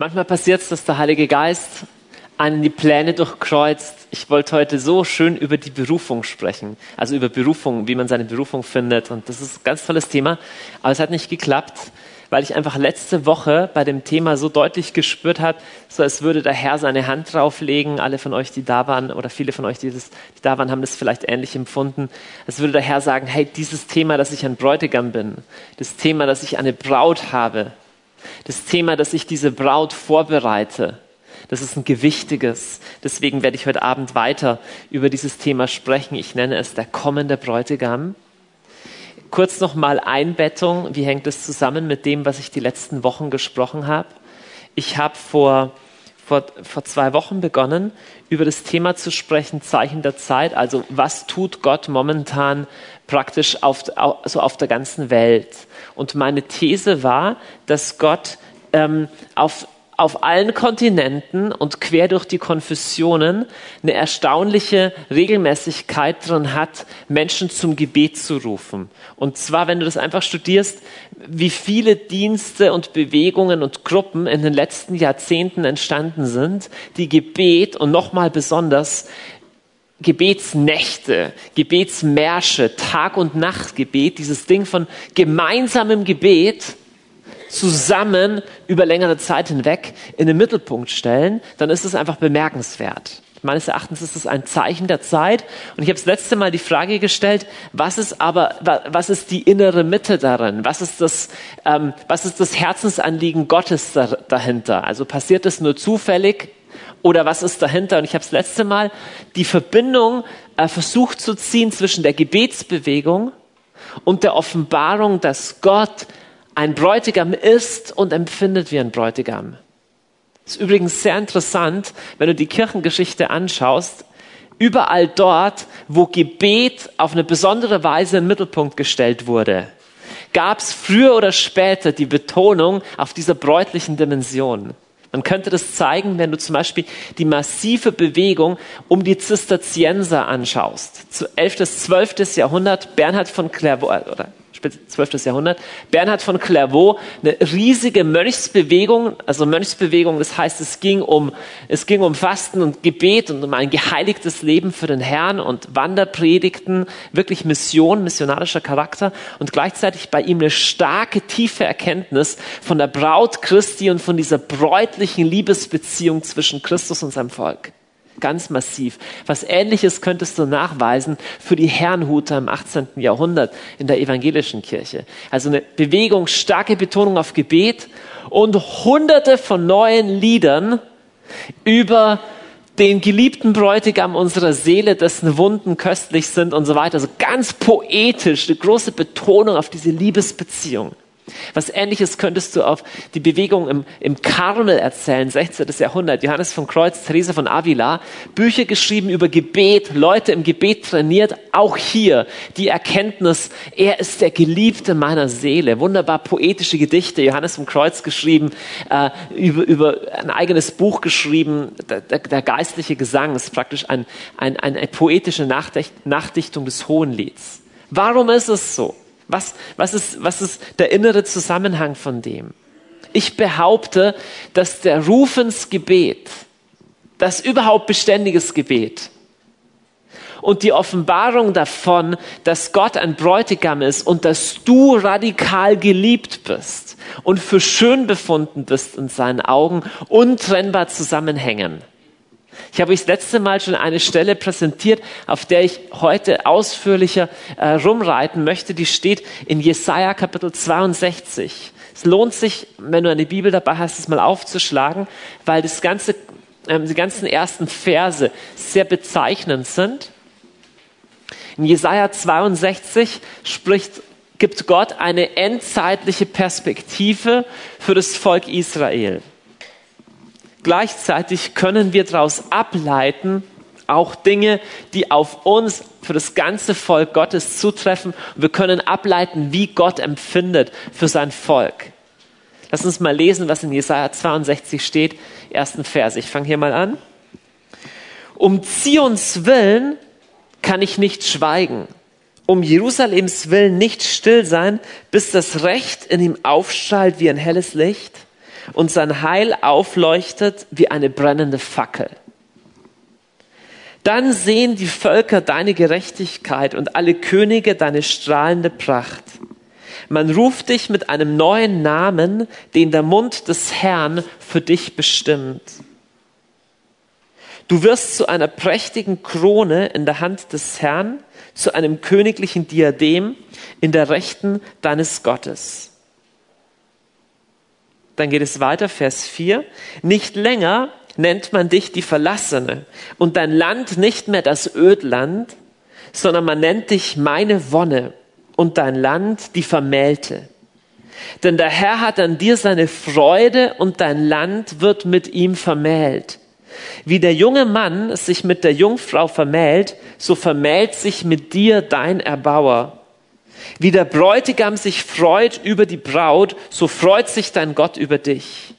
Manchmal passiert es, dass der Heilige Geist einen die Pläne durchkreuzt. Ich wollte heute so schön über die Berufung sprechen, also über Berufung, wie man seine Berufung findet. Und das ist ein ganz tolles Thema, aber es hat nicht geklappt, weil ich einfach letzte Woche bei dem Thema so deutlich gespürt habe, so als würde der Herr seine Hand drauflegen. Alle von euch, die da waren, oder viele von euch, die, das, die da waren, haben das vielleicht ähnlich empfunden. Als würde der Herr sagen, hey, dieses Thema, dass ich ein Bräutigam bin, das Thema, dass ich eine Braut habe, das Thema, dass ich diese Braut vorbereite, das ist ein gewichtiges. Deswegen werde ich heute Abend weiter über dieses Thema sprechen. Ich nenne es der kommende Bräutigam. Kurz nochmal Einbettung. Wie hängt es zusammen mit dem, was ich die letzten Wochen gesprochen habe? Ich habe vor, vor, vor zwei Wochen begonnen, über das Thema zu sprechen, Zeichen der Zeit. Also was tut Gott momentan praktisch auf, also auf der ganzen Welt? Und meine These war, dass Gott ähm, auf, auf allen Kontinenten und quer durch die Konfessionen eine erstaunliche Regelmäßigkeit drin hat, Menschen zum Gebet zu rufen. Und zwar, wenn du das einfach studierst, wie viele Dienste und Bewegungen und Gruppen in den letzten Jahrzehnten entstanden sind, die Gebet und nochmal besonders Gebetsnächte, Gebetsmärsche, Tag- und Nachtgebet, dieses Ding von gemeinsamem Gebet zusammen über längere Zeit hinweg in den Mittelpunkt stellen, dann ist es einfach bemerkenswert. Meines Erachtens ist es ein Zeichen der Zeit. Und ich habe das letzte Mal die Frage gestellt, was ist aber, was ist die innere Mitte darin? Was ist das, ähm, was ist das Herzensanliegen Gottes da, dahinter? Also passiert es nur zufällig? Oder was ist dahinter? Und ich habe das letzte Mal die Verbindung äh, versucht zu ziehen zwischen der Gebetsbewegung und der Offenbarung, dass Gott ein Bräutigam ist und empfindet wie ein Bräutigam. Ist übrigens sehr interessant, wenn du die Kirchengeschichte anschaust. Überall dort, wo Gebet auf eine besondere Weise den Mittelpunkt gestellt wurde, gab es früher oder später die Betonung auf dieser bräutlichen Dimension. Man könnte das zeigen, wenn du zum Beispiel die massive Bewegung um die Zisterzienser anschaust. Zu 11. bis 12. Jahrhundert, Bernhard von Clairvaux, oder 12. Jahrhundert. Bernhard von Clairvaux, eine riesige Mönchsbewegung, also Mönchsbewegung, das heißt, es ging um, es ging um Fasten und Gebet und um ein geheiligtes Leben für den Herrn und Wanderpredigten, wirklich Mission, missionarischer Charakter und gleichzeitig bei ihm eine starke, tiefe Erkenntnis von der Braut Christi und von dieser bräutlichen Liebesbeziehung zwischen Christus und seinem Volk ganz massiv. Was Ähnliches könntest du nachweisen für die Herrnhuter im 18. Jahrhundert in der evangelischen Kirche. Also eine Bewegung, starke Betonung auf Gebet und hunderte von neuen Liedern über den geliebten Bräutigam unserer Seele, dessen Wunden köstlich sind und so weiter. Also ganz poetisch, eine große Betonung auf diese Liebesbeziehung. Was ähnliches könntest du auf die Bewegung im, im Karmel erzählen, 16. Jahrhundert. Johannes von Kreuz, Therese von Avila, Bücher geschrieben über Gebet, Leute im Gebet trainiert. Auch hier die Erkenntnis, er ist der Geliebte meiner Seele. Wunderbar poetische Gedichte. Johannes von Kreuz geschrieben, äh, über, über ein eigenes Buch geschrieben. Der, der, der geistliche Gesang ist praktisch ein, ein, eine poetische Nachdichtung des Hohenlieds. Warum ist es so? Was, was, ist, was ist der innere Zusammenhang von dem? Ich behaupte, dass der Rufensgebet, das überhaupt beständiges Gebet und die Offenbarung davon, dass Gott ein Bräutigam ist und dass du radikal geliebt bist und für schön befunden bist in seinen Augen, untrennbar zusammenhängen. Ich habe euch das letzte Mal schon eine Stelle präsentiert, auf der ich heute ausführlicher äh, rumreiten möchte. Die steht in Jesaja Kapitel 62. Es lohnt sich, wenn du eine Bibel dabei hast, es mal aufzuschlagen, weil das ganze, ähm, die ganzen ersten Verse sehr bezeichnend sind. In Jesaja 62 spricht gibt Gott eine endzeitliche Perspektive für das Volk Israel. Gleichzeitig können wir daraus ableiten, auch Dinge, die auf uns für das ganze Volk Gottes zutreffen. wir können ableiten, wie Gott empfindet für sein Volk. Lass uns mal lesen, was in Jesaja 62 steht. Ersten Vers. Ich fange hier mal an. Um Zions Willen kann ich nicht schweigen. Um Jerusalems Willen nicht still sein, bis das Recht in ihm aufstrahlt wie ein helles Licht und sein Heil aufleuchtet wie eine brennende Fackel. Dann sehen die Völker deine Gerechtigkeit und alle Könige deine strahlende Pracht. Man ruft dich mit einem neuen Namen, den der Mund des Herrn für dich bestimmt. Du wirst zu einer prächtigen Krone in der Hand des Herrn, zu einem königlichen Diadem in der Rechten deines Gottes. Dann geht es weiter, Vers 4. Nicht länger nennt man dich die Verlassene und dein Land nicht mehr das Ödland, sondern man nennt dich meine Wonne und dein Land die Vermählte. Denn der Herr hat an dir seine Freude und dein Land wird mit ihm vermählt. Wie der junge Mann sich mit der Jungfrau vermählt, so vermählt sich mit dir dein Erbauer. Wie der Bräutigam sich freut über die Braut, so freut sich dein Gott über dich.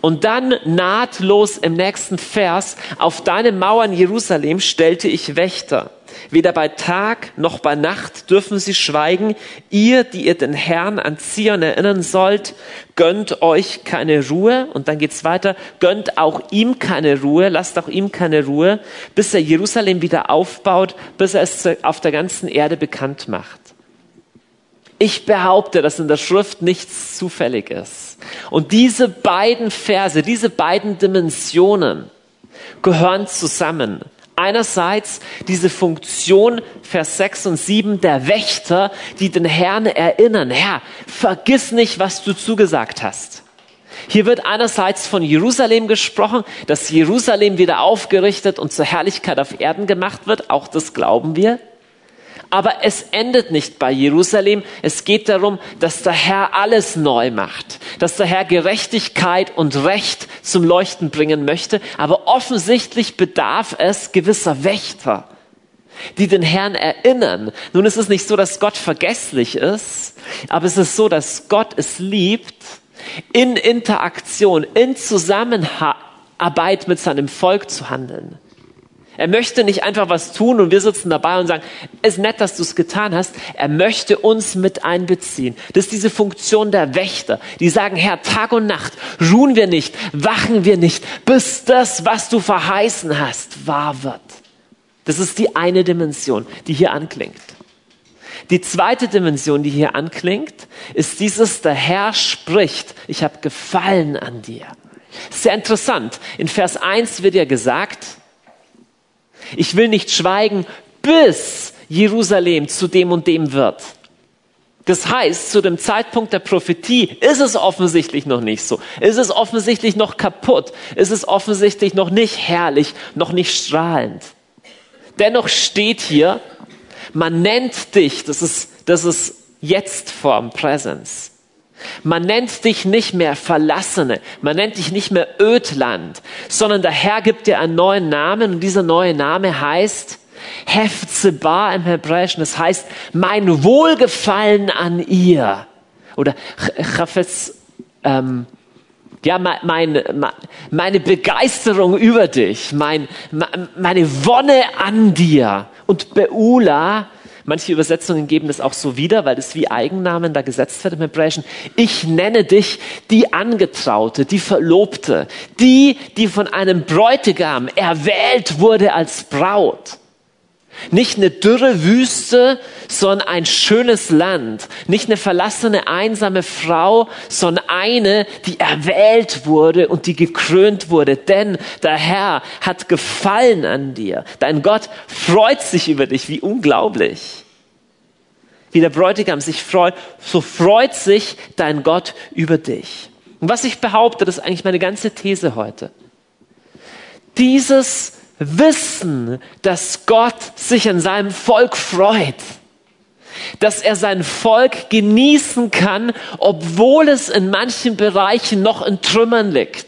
Und dann nahtlos im nächsten Vers, auf deine Mauern Jerusalem stellte ich Wächter. Weder bei Tag noch bei Nacht dürfen sie schweigen. Ihr, die ihr den Herrn an Zion erinnern sollt, gönnt euch keine Ruhe. Und dann geht's weiter. Gönnt auch ihm keine Ruhe. Lasst auch ihm keine Ruhe, bis er Jerusalem wieder aufbaut, bis er es auf der ganzen Erde bekannt macht. Ich behaupte, dass in der Schrift nichts zufällig ist. Und diese beiden Verse, diese beiden Dimensionen gehören zusammen. Einerseits diese Funktion, Vers 6 und 7, der Wächter, die den Herrn erinnern, Herr, vergiss nicht, was du zugesagt hast. Hier wird einerseits von Jerusalem gesprochen, dass Jerusalem wieder aufgerichtet und zur Herrlichkeit auf Erden gemacht wird, auch das glauben wir. Aber es endet nicht bei Jerusalem. Es geht darum, dass der Herr alles neu macht, dass der Herr Gerechtigkeit und Recht zum Leuchten bringen möchte. Aber offensichtlich bedarf es gewisser Wächter, die den Herrn erinnern. Nun ist es nicht so, dass Gott vergesslich ist, aber es ist so, dass Gott es liebt, in Interaktion, in Zusammenarbeit mit seinem Volk zu handeln. Er möchte nicht einfach was tun und wir sitzen dabei und sagen, es ist nett, dass du es getan hast. Er möchte uns mit einbeziehen. Das ist diese Funktion der Wächter, die sagen, Herr, Tag und Nacht ruhen wir nicht, wachen wir nicht, bis das, was du verheißen hast, wahr wird. Das ist die eine Dimension, die hier anklingt. Die zweite Dimension, die hier anklingt, ist dieses, der Herr spricht, ich habe Gefallen an dir. Sehr interessant. In Vers 1 wird ja gesagt, ich will nicht schweigen, bis Jerusalem zu dem und dem wird. Das heißt, zu dem Zeitpunkt der Prophetie ist es offensichtlich noch nicht so. Ist es offensichtlich noch kaputt. Ist es offensichtlich noch nicht herrlich, noch nicht strahlend. Dennoch steht hier, man nennt dich, das ist, das ist jetzt Form, Präsenz. Man nennt dich nicht mehr Verlassene, man nennt dich nicht mehr Ödland, sondern der Herr gibt dir einen neuen Namen und dieser neue Name heißt Hefzeba im Hebräischen. Das heißt mein Wohlgefallen an ihr oder Chafetz, ähm, ja, meine, meine Begeisterung über dich, mein, meine Wonne an dir. Und Beula Manche Übersetzungen geben das auch so wieder, weil das wie Eigennamen da gesetzt wird im Hebräischen. Ich nenne dich die Angetraute, die Verlobte, die, die von einem Bräutigam erwählt wurde als Braut. Nicht eine dürre Wüste, sondern ein schönes Land. Nicht eine verlassene, einsame Frau, sondern eine, die erwählt wurde und die gekrönt wurde. Denn der Herr hat gefallen an dir. Dein Gott freut sich über dich. Wie unglaublich. Wie der Bräutigam sich freut, so freut sich dein Gott über dich. Und was ich behaupte, das ist eigentlich meine ganze These heute. Dieses wissen, dass Gott sich an seinem Volk freut, dass er sein Volk genießen kann, obwohl es in manchen Bereichen noch in Trümmern liegt.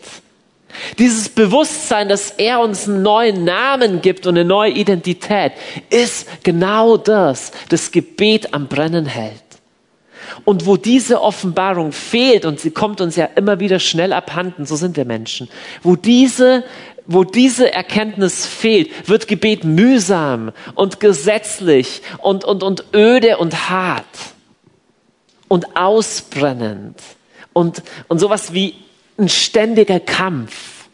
Dieses Bewusstsein, dass er uns einen neuen Namen gibt und eine neue Identität, ist genau das, das Gebet am Brennen hält. Und wo diese Offenbarung fehlt, und sie kommt uns ja immer wieder schnell abhanden, so sind wir Menschen, wo diese wo diese Erkenntnis fehlt, wird Gebet mühsam und gesetzlich und, und, und öde und hart und ausbrennend und, und sowas wie ein ständiger Kampf.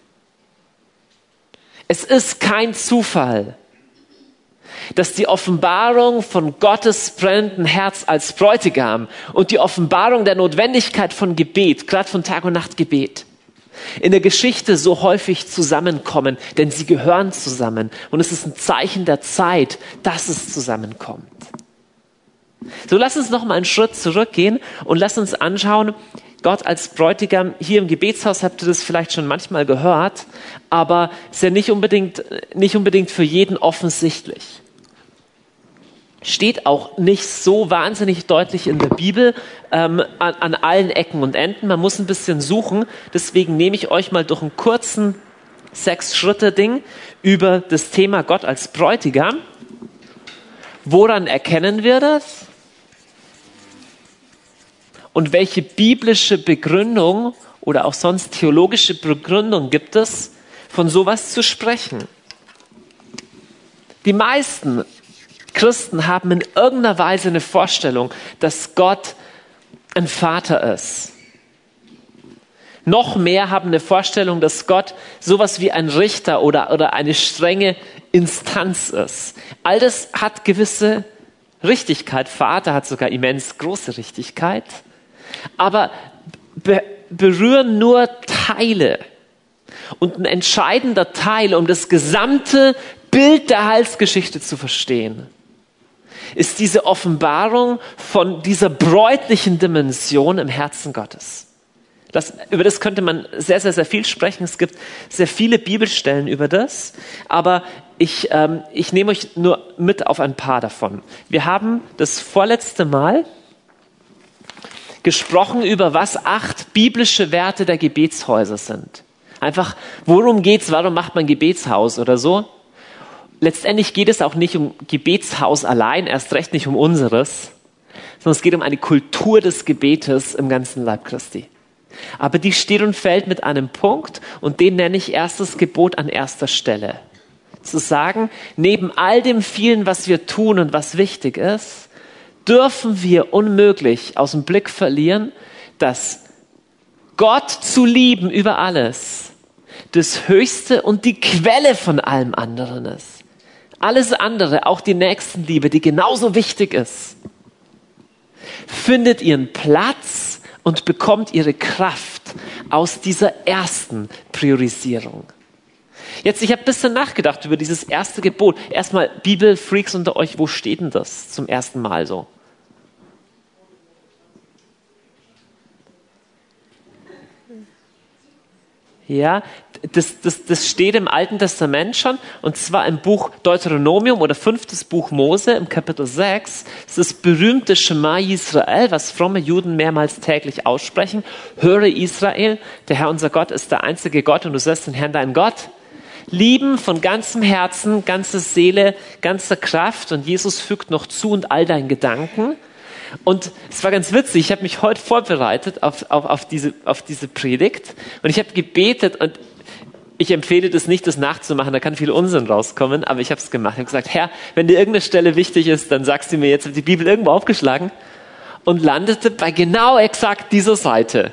Es ist kein Zufall, dass die Offenbarung von Gottes brennenden Herz als Bräutigam und die Offenbarung der Notwendigkeit von Gebet, gerade von Tag und Nacht Gebet, in der Geschichte so häufig zusammenkommen, denn sie gehören zusammen. Und es ist ein Zeichen der Zeit, dass es zusammenkommt. So lass uns noch mal einen Schritt zurückgehen und lass uns anschauen, Gott als Bräutigam, hier im Gebetshaus habt ihr das vielleicht schon manchmal gehört, aber ist ja nicht unbedingt, nicht unbedingt für jeden offensichtlich. Steht auch nicht so wahnsinnig deutlich in der Bibel ähm, an, an allen Ecken und Enden. Man muss ein bisschen suchen. Deswegen nehme ich euch mal durch einen kurzen Sechs-Schritte-Ding über das Thema Gott als Bräutigam. Woran erkennen wir das? Und welche biblische Begründung oder auch sonst theologische Begründung gibt es, von sowas zu sprechen? Die meisten Christen haben in irgendeiner Weise eine Vorstellung, dass Gott ein Vater ist. Noch mehr haben eine Vorstellung, dass Gott sowas wie ein Richter oder, oder eine strenge Instanz ist. All das hat gewisse Richtigkeit. Vater hat sogar immens große Richtigkeit aber be berühren nur Teile. Und ein entscheidender Teil, um das gesamte Bild der Heilsgeschichte zu verstehen, ist diese Offenbarung von dieser bräutlichen Dimension im Herzen Gottes. Das, über das könnte man sehr, sehr, sehr viel sprechen. Es gibt sehr viele Bibelstellen über das, aber ich, ähm, ich nehme euch nur mit auf ein paar davon. Wir haben das vorletzte Mal gesprochen über was acht biblische Werte der Gebetshäuser sind. Einfach, worum geht's? Warum macht man Gebetshaus oder so? Letztendlich geht es auch nicht um Gebetshaus allein, erst recht nicht um unseres, sondern es geht um eine Kultur des Gebetes im ganzen Leib Christi. Aber die steht und fällt mit einem Punkt und den nenne ich erstes Gebot an erster Stelle. Zu sagen, neben all dem vielen, was wir tun und was wichtig ist, dürfen wir unmöglich aus dem Blick verlieren, dass Gott zu lieben über alles das Höchste und die Quelle von allem anderen ist. Alles andere, auch die Nächstenliebe, die genauso wichtig ist, findet ihren Platz und bekommt ihre Kraft aus dieser ersten Priorisierung. Jetzt, ich habe ein bisschen nachgedacht über dieses erste Gebot. Erstmal, Bibelfreaks unter euch, wo steht denn das zum ersten Mal so? Ja, das, das, das steht im Alten Testament schon, und zwar im Buch Deuteronomium oder fünftes Buch Mose im Kapitel 6. Das ist das berühmte Shema Israel, was fromme Juden mehrmals täglich aussprechen. Höre Israel, der Herr unser Gott ist der einzige Gott und du sollst den Herrn deinen Gott lieben von ganzem Herzen, ganzer Seele, ganzer Kraft und Jesus fügt noch zu und all deinen Gedanken. Und es war ganz witzig, ich habe mich heute vorbereitet auf, auf, auf, diese, auf diese Predigt und ich habe gebetet und ich empfehle das nicht, das nachzumachen, da kann viel Unsinn rauskommen, aber ich habe es gemacht. Ich habe gesagt, Herr, wenn dir irgendeine Stelle wichtig ist, dann sagst du mir jetzt, habe die Bibel irgendwo aufgeschlagen und landete bei genau exakt dieser Seite.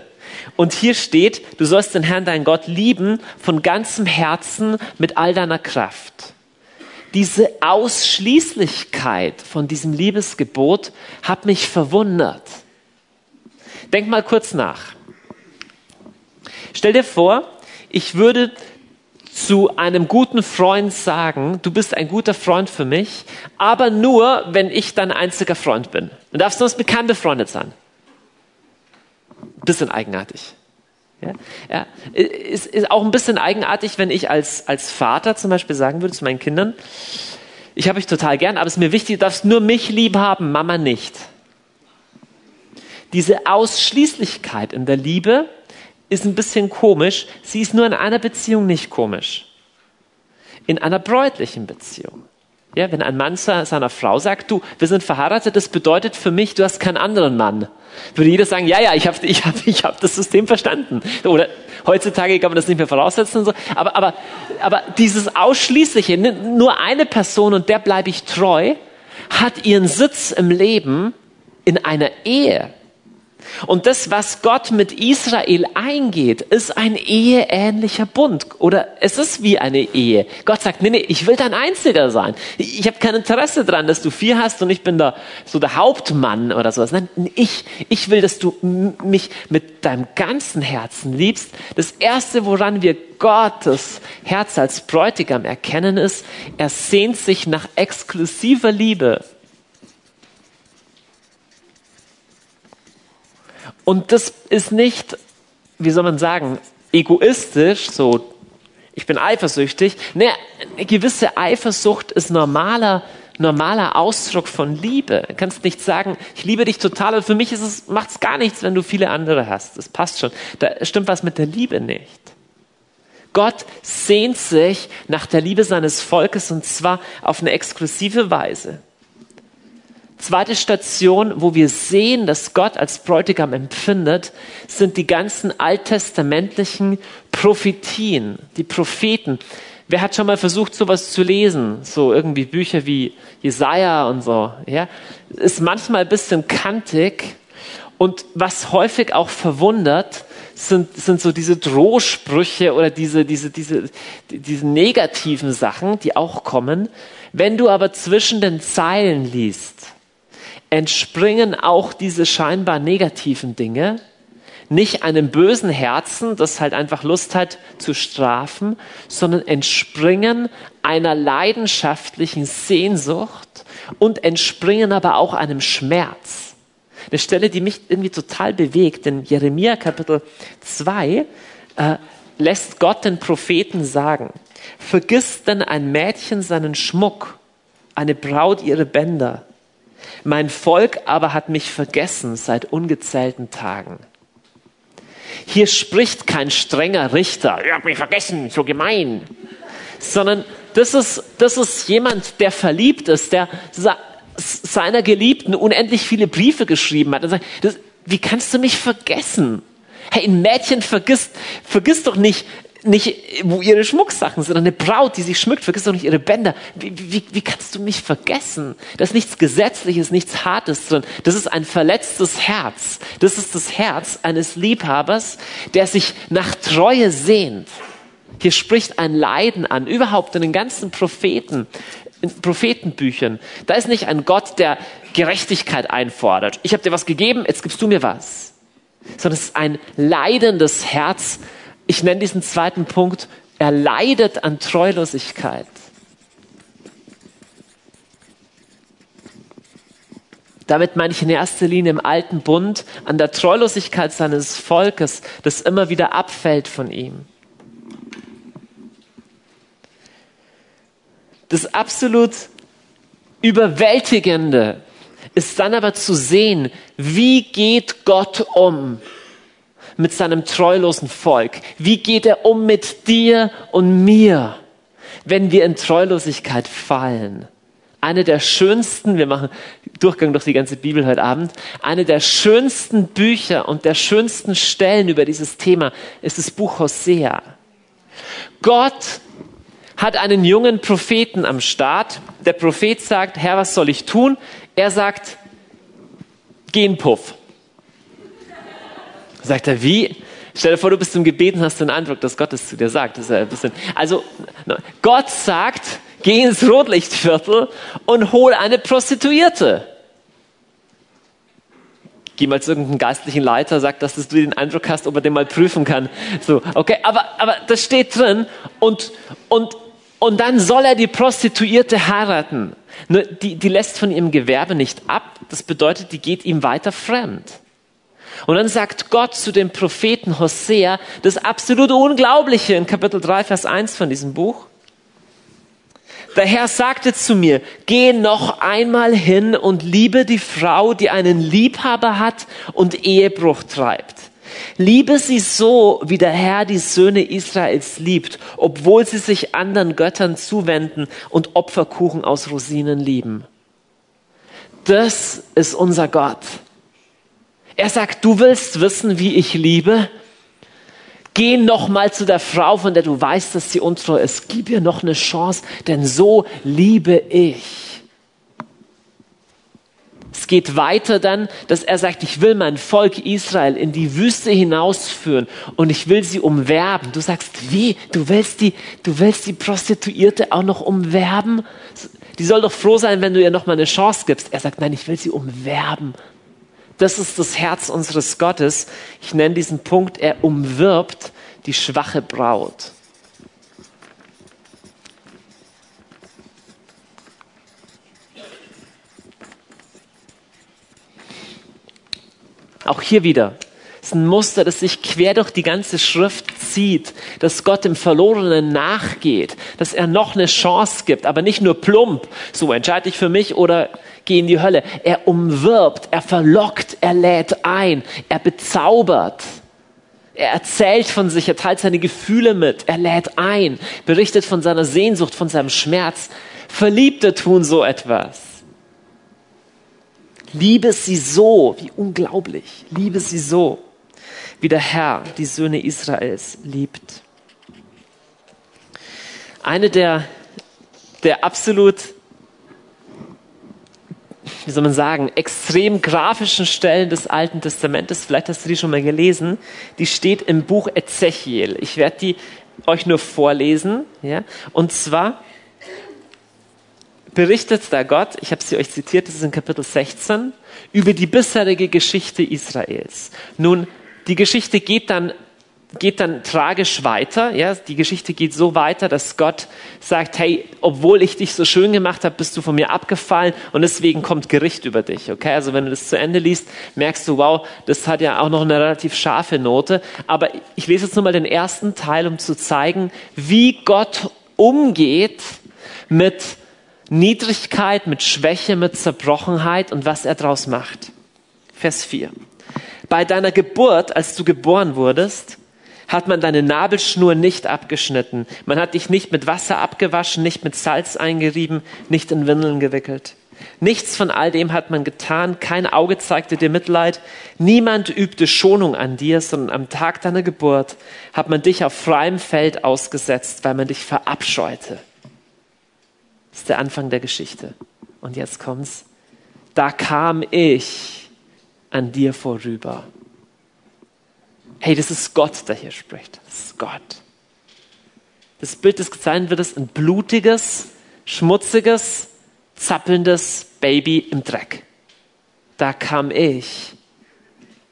Und hier steht, du sollst den Herrn, dein Gott, lieben von ganzem Herzen mit all deiner Kraft diese Ausschließlichkeit von diesem Liebesgebot hat mich verwundert. Denk mal kurz nach. Stell dir vor, ich würde zu einem guten Freund sagen, du bist ein guter Freund für mich, aber nur, wenn ich dein einziger Freund bin. Du darfst sonst mit keinem befreundet sein. Bisschen eigenartig. Ja, ja, ist, ist auch ein bisschen eigenartig, wenn ich als, als Vater zum Beispiel sagen würde zu meinen Kindern, ich habe dich total gern, aber es ist mir wichtig, du darfst nur mich lieb haben, Mama nicht. Diese Ausschließlichkeit in der Liebe ist ein bisschen komisch. Sie ist nur in einer Beziehung nicht komisch. In einer bräutlichen Beziehung. Ja, wenn ein Mann seiner Frau sagt, du, wir sind verheiratet, das bedeutet für mich, du hast keinen anderen Mann. Würde jeder sagen, ja, ja, ich habe ich hab, ich hab das System verstanden. Oder heutzutage kann man das nicht mehr voraussetzen und so. Aber, aber, aber dieses Ausschließliche, nur eine Person und der bleibe ich treu, hat ihren Sitz im Leben in einer Ehe. Und das, was Gott mit Israel eingeht, ist ein eheähnlicher Bund. Oder es ist wie eine Ehe. Gott sagt, nee, nee, ich will dein Einziger sein. Ich habe kein Interesse daran, dass du vier hast und ich bin da so der Hauptmann oder sowas. Nein, ich, ich will, dass du mich mit deinem ganzen Herzen liebst. Das Erste, woran wir Gottes Herz als Bräutigam erkennen, ist, er sehnt sich nach exklusiver Liebe Und das ist nicht, wie soll man sagen, egoistisch, so, ich bin eifersüchtig. Ne, eine gewisse Eifersucht ist normaler, normaler Ausdruck von Liebe. Du kannst nicht sagen, ich liebe dich total, und für mich macht es gar nichts, wenn du viele andere hast. Das passt schon. Da stimmt was mit der Liebe nicht. Gott sehnt sich nach der Liebe seines Volkes und zwar auf eine exklusive Weise. Zweite Station, wo wir sehen, dass Gott als Bräutigam empfindet, sind die ganzen alttestamentlichen Prophetien, die Propheten. Wer hat schon mal versucht, sowas zu lesen? So irgendwie Bücher wie Jesaja und so, ja? Ist manchmal ein bisschen kantig. Und was häufig auch verwundert, sind, sind so diese Drohsprüche oder diese, diese, diese, diese negativen Sachen, die auch kommen. Wenn du aber zwischen den Zeilen liest, entspringen auch diese scheinbar negativen Dinge nicht einem bösen Herzen, das halt einfach Lust hat zu strafen, sondern entspringen einer leidenschaftlichen Sehnsucht und entspringen aber auch einem Schmerz. Eine Stelle, die mich irgendwie total bewegt, denn Jeremia Kapitel 2 äh, lässt Gott den Propheten sagen, vergisst denn ein Mädchen seinen Schmuck, eine Braut ihre Bänder, mein Volk aber hat mich vergessen seit ungezählten Tagen. Hier spricht kein strenger Richter, ihr habt mich vergessen, so gemein, sondern das ist, das ist jemand, der verliebt ist, der seiner Geliebten unendlich viele Briefe geschrieben hat und sagt, das, wie kannst du mich vergessen? Hey, ein Mädchen vergisst, vergisst doch nicht, nicht, wo ihre Schmucksachen sind. Eine Braut, die sich schmückt, vergisst doch nicht ihre Bänder. Wie, wie, wie kannst du mich vergessen? Da ist nichts Gesetzliches, nichts Hartes drin. Das ist ein verletztes Herz. Das ist das Herz eines Liebhabers, der sich nach Treue sehnt. Hier spricht ein Leiden an. Überhaupt in den ganzen Propheten, in Prophetenbüchern. Da ist nicht ein Gott, der Gerechtigkeit einfordert. Ich habe dir was gegeben, jetzt gibst du mir was. Sondern es ist ein leidendes Herz, ich nenne diesen zweiten Punkt, er leidet an Treulosigkeit. Damit meine ich in erster Linie im alten Bund an der Treulosigkeit seines Volkes, das immer wieder abfällt von ihm. Das absolut Überwältigende ist dann aber zu sehen, wie geht Gott um mit seinem treulosen Volk? Wie geht er um mit dir und mir, wenn wir in Treulosigkeit fallen? Eine der schönsten, wir machen Durchgang durch die ganze Bibel heute Abend, eine der schönsten Bücher und der schönsten Stellen über dieses Thema ist das Buch Hosea. Gott hat einen jungen Propheten am Start. Der Prophet sagt, Herr, was soll ich tun? Er sagt, geh in Puff. Sagt er, wie? Stell dir vor, du bist im Gebet und hast den Eindruck, dass Gott es zu dir sagt. Das ist ein bisschen, also, Gott sagt, geh ins Rotlichtviertel und hol eine Prostituierte. Geh mal zu irgendeinem geistlichen Leiter, sag, dass du den Eindruck hast, ob er den mal prüfen kann. So, okay, aber, aber das steht drin und, und, und dann soll er die Prostituierte heiraten. Nur die, die lässt von ihrem Gewerbe nicht ab. Das bedeutet, die geht ihm weiter fremd. Und dann sagt Gott zu dem Propheten Hosea das absolute Unglaubliche in Kapitel 3, Vers 1 von diesem Buch. Der Herr sagte zu mir, geh noch einmal hin und liebe die Frau, die einen Liebhaber hat und Ehebruch treibt. Liebe sie so, wie der Herr die Söhne Israels liebt, obwohl sie sich anderen Göttern zuwenden und Opferkuchen aus Rosinen lieben. Das ist unser Gott. Er sagt, du willst wissen, wie ich liebe? Geh noch mal zu der Frau, von der du weißt, dass sie untreu ist. Gib ihr noch eine Chance, denn so liebe ich. Es geht weiter dann, dass er sagt, ich will mein Volk Israel in die Wüste hinausführen und ich will sie umwerben. Du sagst, wie? Du willst die, du willst die Prostituierte auch noch umwerben? Die soll doch froh sein, wenn du ihr noch mal eine Chance gibst. Er sagt, nein, ich will sie umwerben. Das ist das Herz unseres Gottes. Ich nenne diesen Punkt, er umwirbt die schwache Braut. Auch hier wieder ist ein Muster, das sich quer durch die ganze Schrift zieht, dass Gott dem Verlorenen nachgeht, dass er noch eine Chance gibt, aber nicht nur plump, so entscheide ich für mich oder gehe in die Hölle. Er umwirbt, er verlockt, er lädt ein, er bezaubert. Er erzählt von sich, er teilt seine Gefühle mit, er lädt ein, berichtet von seiner Sehnsucht, von seinem Schmerz. Verliebte tun so etwas. Liebe sie so, wie unglaublich, liebe sie so, wie der Herr die Söhne Israels liebt. Eine der, der absolut, wie soll man sagen, extrem grafischen Stellen des Alten Testamentes, vielleicht hast du die schon mal gelesen, die steht im Buch Ezechiel. Ich werde die euch nur vorlesen, ja, und zwar berichtet da Gott, ich habe sie euch zitiert, das ist in Kapitel 16, über die bisherige Geschichte Israels. Nun, die Geschichte geht dann geht dann tragisch weiter. Ja, die Geschichte geht so weiter, dass Gott sagt: Hey, obwohl ich dich so schön gemacht habe, bist du von mir abgefallen und deswegen kommt Gericht über dich. Okay, also wenn du das zu Ende liest, merkst du, wow, das hat ja auch noch eine relativ scharfe Note. Aber ich lese jetzt nur mal den ersten Teil, um zu zeigen, wie Gott umgeht mit Niedrigkeit, mit Schwäche, mit Zerbrochenheit und was er daraus macht. Vers 4. Bei deiner Geburt, als du geboren wurdest, hat man deine Nabelschnur nicht abgeschnitten. Man hat dich nicht mit Wasser abgewaschen, nicht mit Salz eingerieben, nicht in Windeln gewickelt. Nichts von all dem hat man getan, kein Auge zeigte dir Mitleid, niemand übte Schonung an dir, sondern am Tag deiner Geburt hat man dich auf freiem Feld ausgesetzt, weil man dich verabscheute. Das ist der Anfang der Geschichte. Und jetzt kommt's. Da kam ich an dir vorüber. Hey, das ist Gott, der hier spricht. Das ist Gott. Das Bild, das gezeigt wird, ist ein blutiges, schmutziges, zappelndes Baby im Dreck. Da kam ich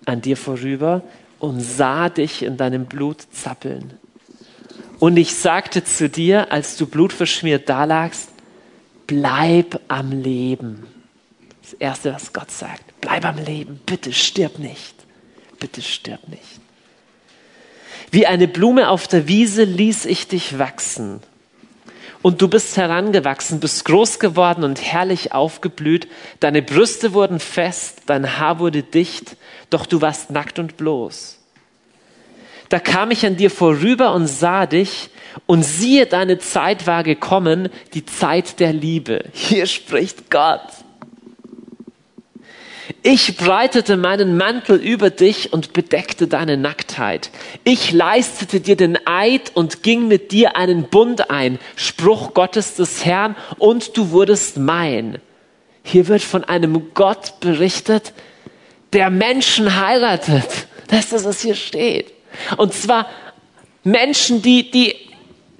an dir vorüber und sah dich in deinem Blut zappeln. Und ich sagte zu dir, als du blutverschmiert dalagst, bleib am Leben. Das Erste, was Gott sagt, bleib am Leben, bitte stirb nicht, bitte stirb nicht. Wie eine Blume auf der Wiese ließ ich dich wachsen. Und du bist herangewachsen, bist groß geworden und herrlich aufgeblüht. Deine Brüste wurden fest, dein Haar wurde dicht, doch du warst nackt und bloß. Da kam ich an dir vorüber und sah dich, und siehe, deine Zeit war gekommen, die Zeit der Liebe. Hier spricht Gott. Ich breitete meinen Mantel über dich und bedeckte deine Nacktheit. Ich leistete dir den Eid und ging mit dir einen Bund ein, Spruch Gottes des Herrn, und du wurdest mein. Hier wird von einem Gott berichtet, der Menschen heiratet. Das ist was hier steht. Und zwar Menschen, die, die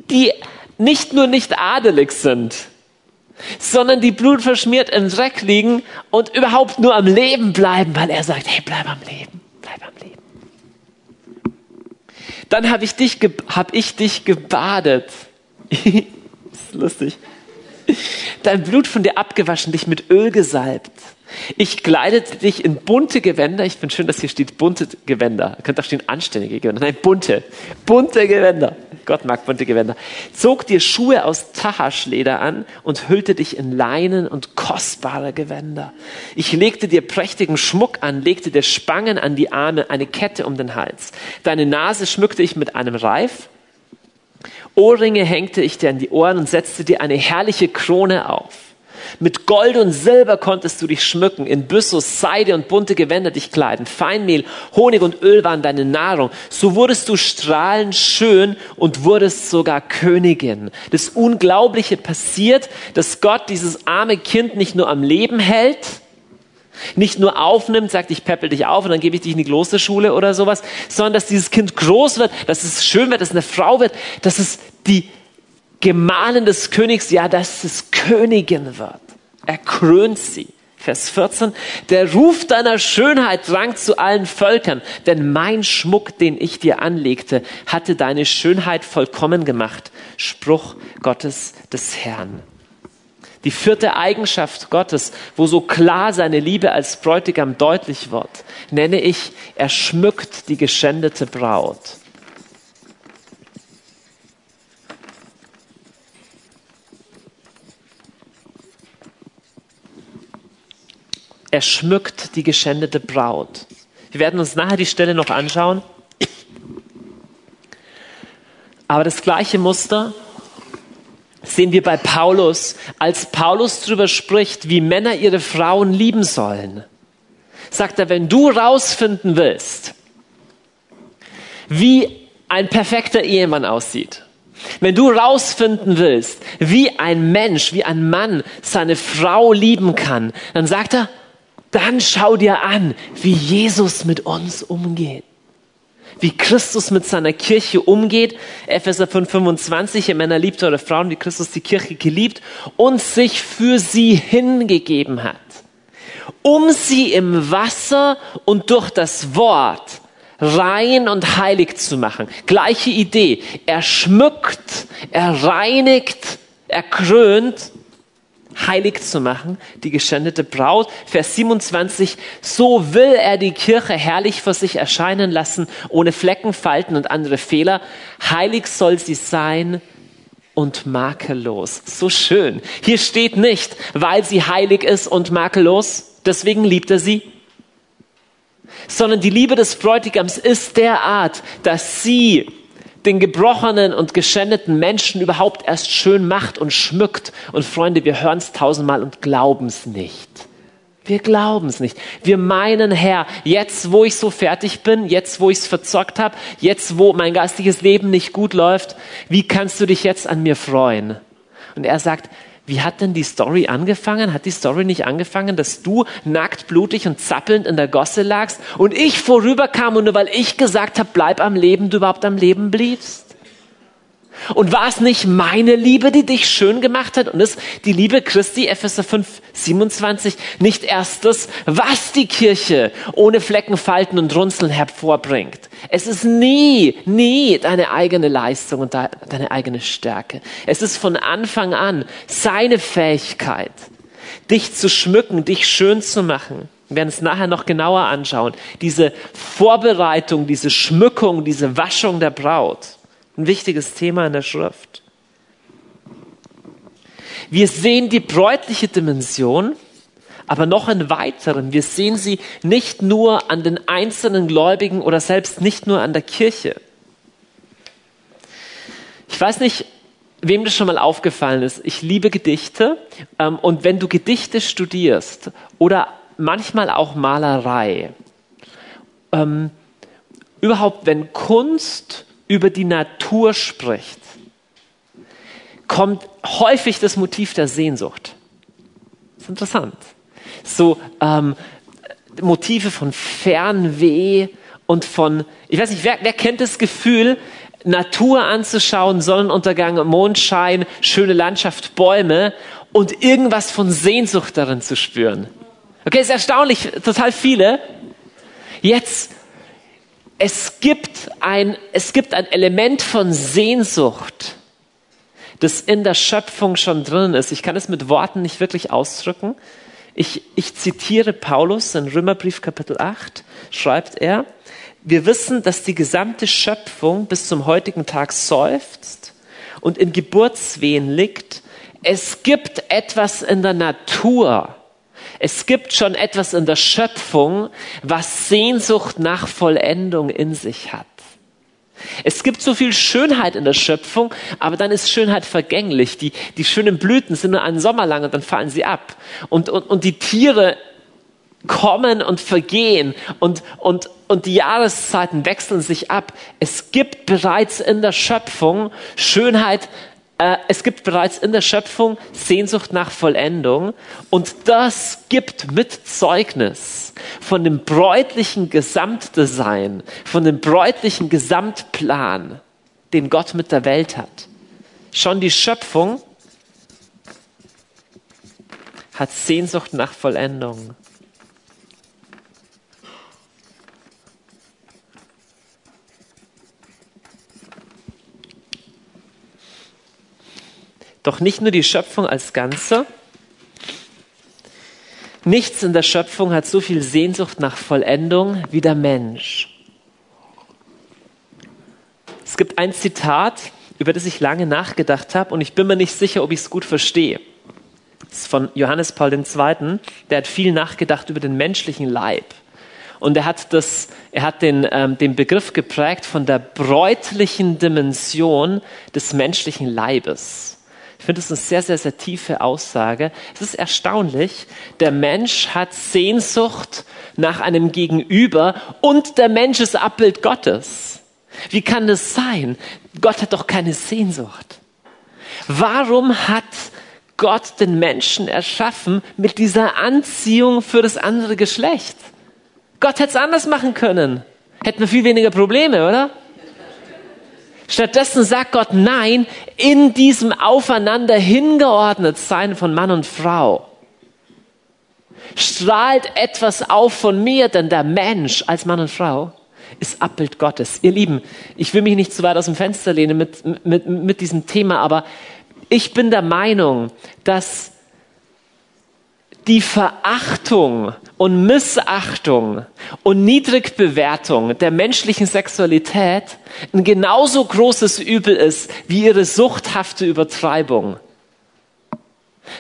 die nicht nur nicht adelig sind, sondern die blutverschmiert im Dreck liegen und überhaupt nur am Leben bleiben, weil er sagt, hey, bleib am Leben, bleib am Leben. Dann habe ich dich, hab ich dich gebadet. ist lustig. Dein Blut von dir abgewaschen, dich mit Öl gesalbt. Ich kleidete dich in bunte Gewänder. Ich finde schön, dass hier steht bunte Gewänder. Könnte auch stehen anständige Gewänder. Nein, bunte. Bunte Gewänder. Gott mag bunte Gewänder. Zog dir Schuhe aus Tahaschleder an und hüllte dich in Leinen und kostbare Gewänder. Ich legte dir prächtigen Schmuck an, legte dir Spangen an die Arme, eine Kette um den Hals. Deine Nase schmückte ich mit einem Reif. Ohrringe hängte ich dir an die Ohren und setzte dir eine herrliche Krone auf. Mit Gold und Silber konntest du dich schmücken, in Byssus, Seide und bunte Gewänder dich kleiden, Feinmehl, Honig und Öl waren deine Nahrung. So wurdest du strahlend schön und wurdest sogar Königin. Das Unglaubliche passiert, dass Gott dieses arme Kind nicht nur am Leben hält, Nicht nur aufnimmt, sagt, ich peppel dich auf und dann gebe ich dich in die Klosterschule oder sowas, sondern dass dieses Kind groß wird, dass es schön wird, dass es eine Frau wird, dass es die Gemahlin des Königs, ja, dass es Königin wird. Er krönt sie. Vers 14, der Ruf deiner Schönheit drang zu allen Völkern, denn mein Schmuck, den ich dir anlegte, hatte deine Schönheit vollkommen gemacht. Spruch Gottes des Herrn. Die vierte Eigenschaft Gottes, wo so klar seine Liebe als Bräutigam deutlich wird, nenne ich, er schmückt die geschändete Braut. Er schmückt die geschändete Braut. Wir werden uns nachher die Stelle noch anschauen. Aber das gleiche Muster sehen wir bei Paulus, als Paulus darüber spricht, wie Männer ihre Frauen lieben sollen. Sagt er, wenn du rausfinden willst, wie ein perfekter Ehemann aussieht, wenn du rausfinden willst, wie ein Mensch, wie ein Mann seine Frau lieben kann, dann sagt er, dann schau dir an, wie Jesus mit uns umgeht. Wie Christus mit seiner Kirche umgeht. Epheser 5,25, ihr Männer liebt eure Frauen, wie Christus die Kirche geliebt und sich für sie hingegeben hat. Um sie im Wasser und durch das Wort rein und heilig zu machen. Gleiche Idee. Er schmückt, er reinigt, er krönt heilig zu machen, die geschändete Braut. Vers 27, so will er die Kirche herrlich vor sich erscheinen lassen, ohne Flecken, Falten und andere Fehler. Heilig soll sie sein und makellos. So schön. Hier steht nicht, weil sie heilig ist und makellos, deswegen liebt er sie, sondern die Liebe des Bräutigams ist der Art, dass sie den gebrochenen und geschändeten Menschen überhaupt erst schön macht und schmückt. Und Freunde, wir hören es tausendmal und glauben es nicht. Wir glauben es nicht. Wir meinen, Herr, jetzt wo ich so fertig bin, jetzt wo ich es verzockt habe, jetzt wo mein geistiges Leben nicht gut läuft, wie kannst du dich jetzt an mir freuen? Und er sagt, wie hat denn die Story angefangen? Hat die Story nicht angefangen, dass du nackt, blutig und zappelnd in der Gosse lagst und ich vorüberkam und nur weil ich gesagt habe, bleib am Leben, du überhaupt am Leben bliebst? Und war es nicht meine Liebe, die dich schön gemacht hat? Und ist die Liebe Christi, Epheser 5, 27, nicht erst das, was die Kirche ohne Flecken, Falten und Runzeln hervorbringt? Es ist nie, nie deine eigene Leistung und deine eigene Stärke. Es ist von Anfang an seine Fähigkeit, dich zu schmücken, dich schön zu machen. Wir werden es nachher noch genauer anschauen. Diese Vorbereitung, diese Schmückung, diese Waschung der Braut. Ein wichtiges Thema in der Schrift. Wir sehen die bräutliche Dimension, aber noch in weiteren. Wir sehen sie nicht nur an den einzelnen Gläubigen oder selbst nicht nur an der Kirche. Ich weiß nicht, wem das schon mal aufgefallen ist. Ich liebe Gedichte ähm, und wenn du Gedichte studierst oder manchmal auch Malerei, ähm, überhaupt wenn Kunst über die Natur spricht, kommt häufig das Motiv der Sehnsucht. Das ist interessant. So ähm, Motive von Fernweh und von, ich weiß nicht, wer, wer kennt das Gefühl, Natur anzuschauen, Sonnenuntergang, Mondschein, schöne Landschaft, Bäume und irgendwas von Sehnsucht darin zu spüren. Okay, ist erstaunlich, total viele. Jetzt es gibt ein, es gibt ein Element von Sehnsucht, das in der Schöpfung schon drin ist. Ich kann es mit Worten nicht wirklich ausdrücken. Ich, ich zitiere Paulus in Römerbrief Kapitel 8, schreibt er, wir wissen, dass die gesamte Schöpfung bis zum heutigen Tag seufzt und in Geburtswehen liegt. Es gibt etwas in der Natur, es gibt schon etwas in der Schöpfung, was Sehnsucht nach Vollendung in sich hat. Es gibt so viel Schönheit in der Schöpfung, aber dann ist Schönheit vergänglich. Die, die schönen Blüten sind nur einen Sommer lang und dann fallen sie ab. Und, und, und die Tiere kommen und vergehen und, und, und die Jahreszeiten wechseln sich ab. Es gibt bereits in der Schöpfung Schönheit es gibt bereits in der Schöpfung Sehnsucht nach Vollendung und das gibt mit Zeugnis von dem bräutlichen Gesamtdesign, von dem bräutlichen Gesamtplan, den Gott mit der Welt hat. Schon die Schöpfung hat Sehnsucht nach Vollendung. Doch nicht nur die Schöpfung als Ganze. Nichts in der Schöpfung hat so viel Sehnsucht nach Vollendung wie der Mensch. Es gibt ein Zitat, über das ich lange nachgedacht habe und ich bin mir nicht sicher, ob ich es gut verstehe. Das ist von Johannes Paul II. Der hat viel nachgedacht über den menschlichen Leib. Und er hat, das, er hat den, ähm, den Begriff geprägt von der bräutlichen Dimension des menschlichen Leibes. Ich finde es eine sehr, sehr, sehr tiefe Aussage. Es ist erstaunlich, der Mensch hat Sehnsucht nach einem Gegenüber und der Mensch ist Abbild Gottes. Wie kann das sein? Gott hat doch keine Sehnsucht. Warum hat Gott den Menschen erschaffen mit dieser Anziehung für das andere Geschlecht? Gott hätte es anders machen können. Hätten wir viel weniger Probleme, oder? Stattdessen sagt Gott Nein in diesem Aufeinander hingeordnet sein von Mann und Frau. Strahlt etwas auf von mir, denn der Mensch als Mann und Frau ist Abbild Gottes. Ihr Lieben, ich will mich nicht zu weit aus dem Fenster lehnen mit, mit, mit diesem Thema, aber ich bin der Meinung, dass die Verachtung und Missachtung und Niedrigbewertung der menschlichen Sexualität ein genauso großes Übel ist wie ihre suchthafte Übertreibung.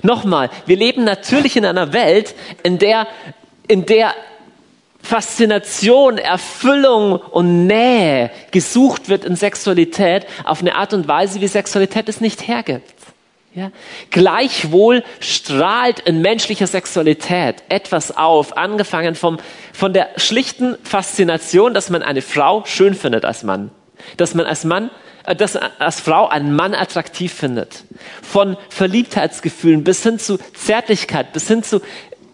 Nochmal, wir leben natürlich in einer Welt, in der, in der Faszination, Erfüllung und Nähe gesucht wird in Sexualität auf eine Art und Weise, wie Sexualität es nicht hergibt. Ja? Gleichwohl strahlt in menschlicher Sexualität etwas auf, angefangen vom, von der schlichten Faszination, dass man eine Frau schön findet als Mann, dass man als Mann äh, dass als Frau einen Mann attraktiv findet. Von Verliebtheitsgefühlen bis hin zu Zärtlichkeit, bis hin zu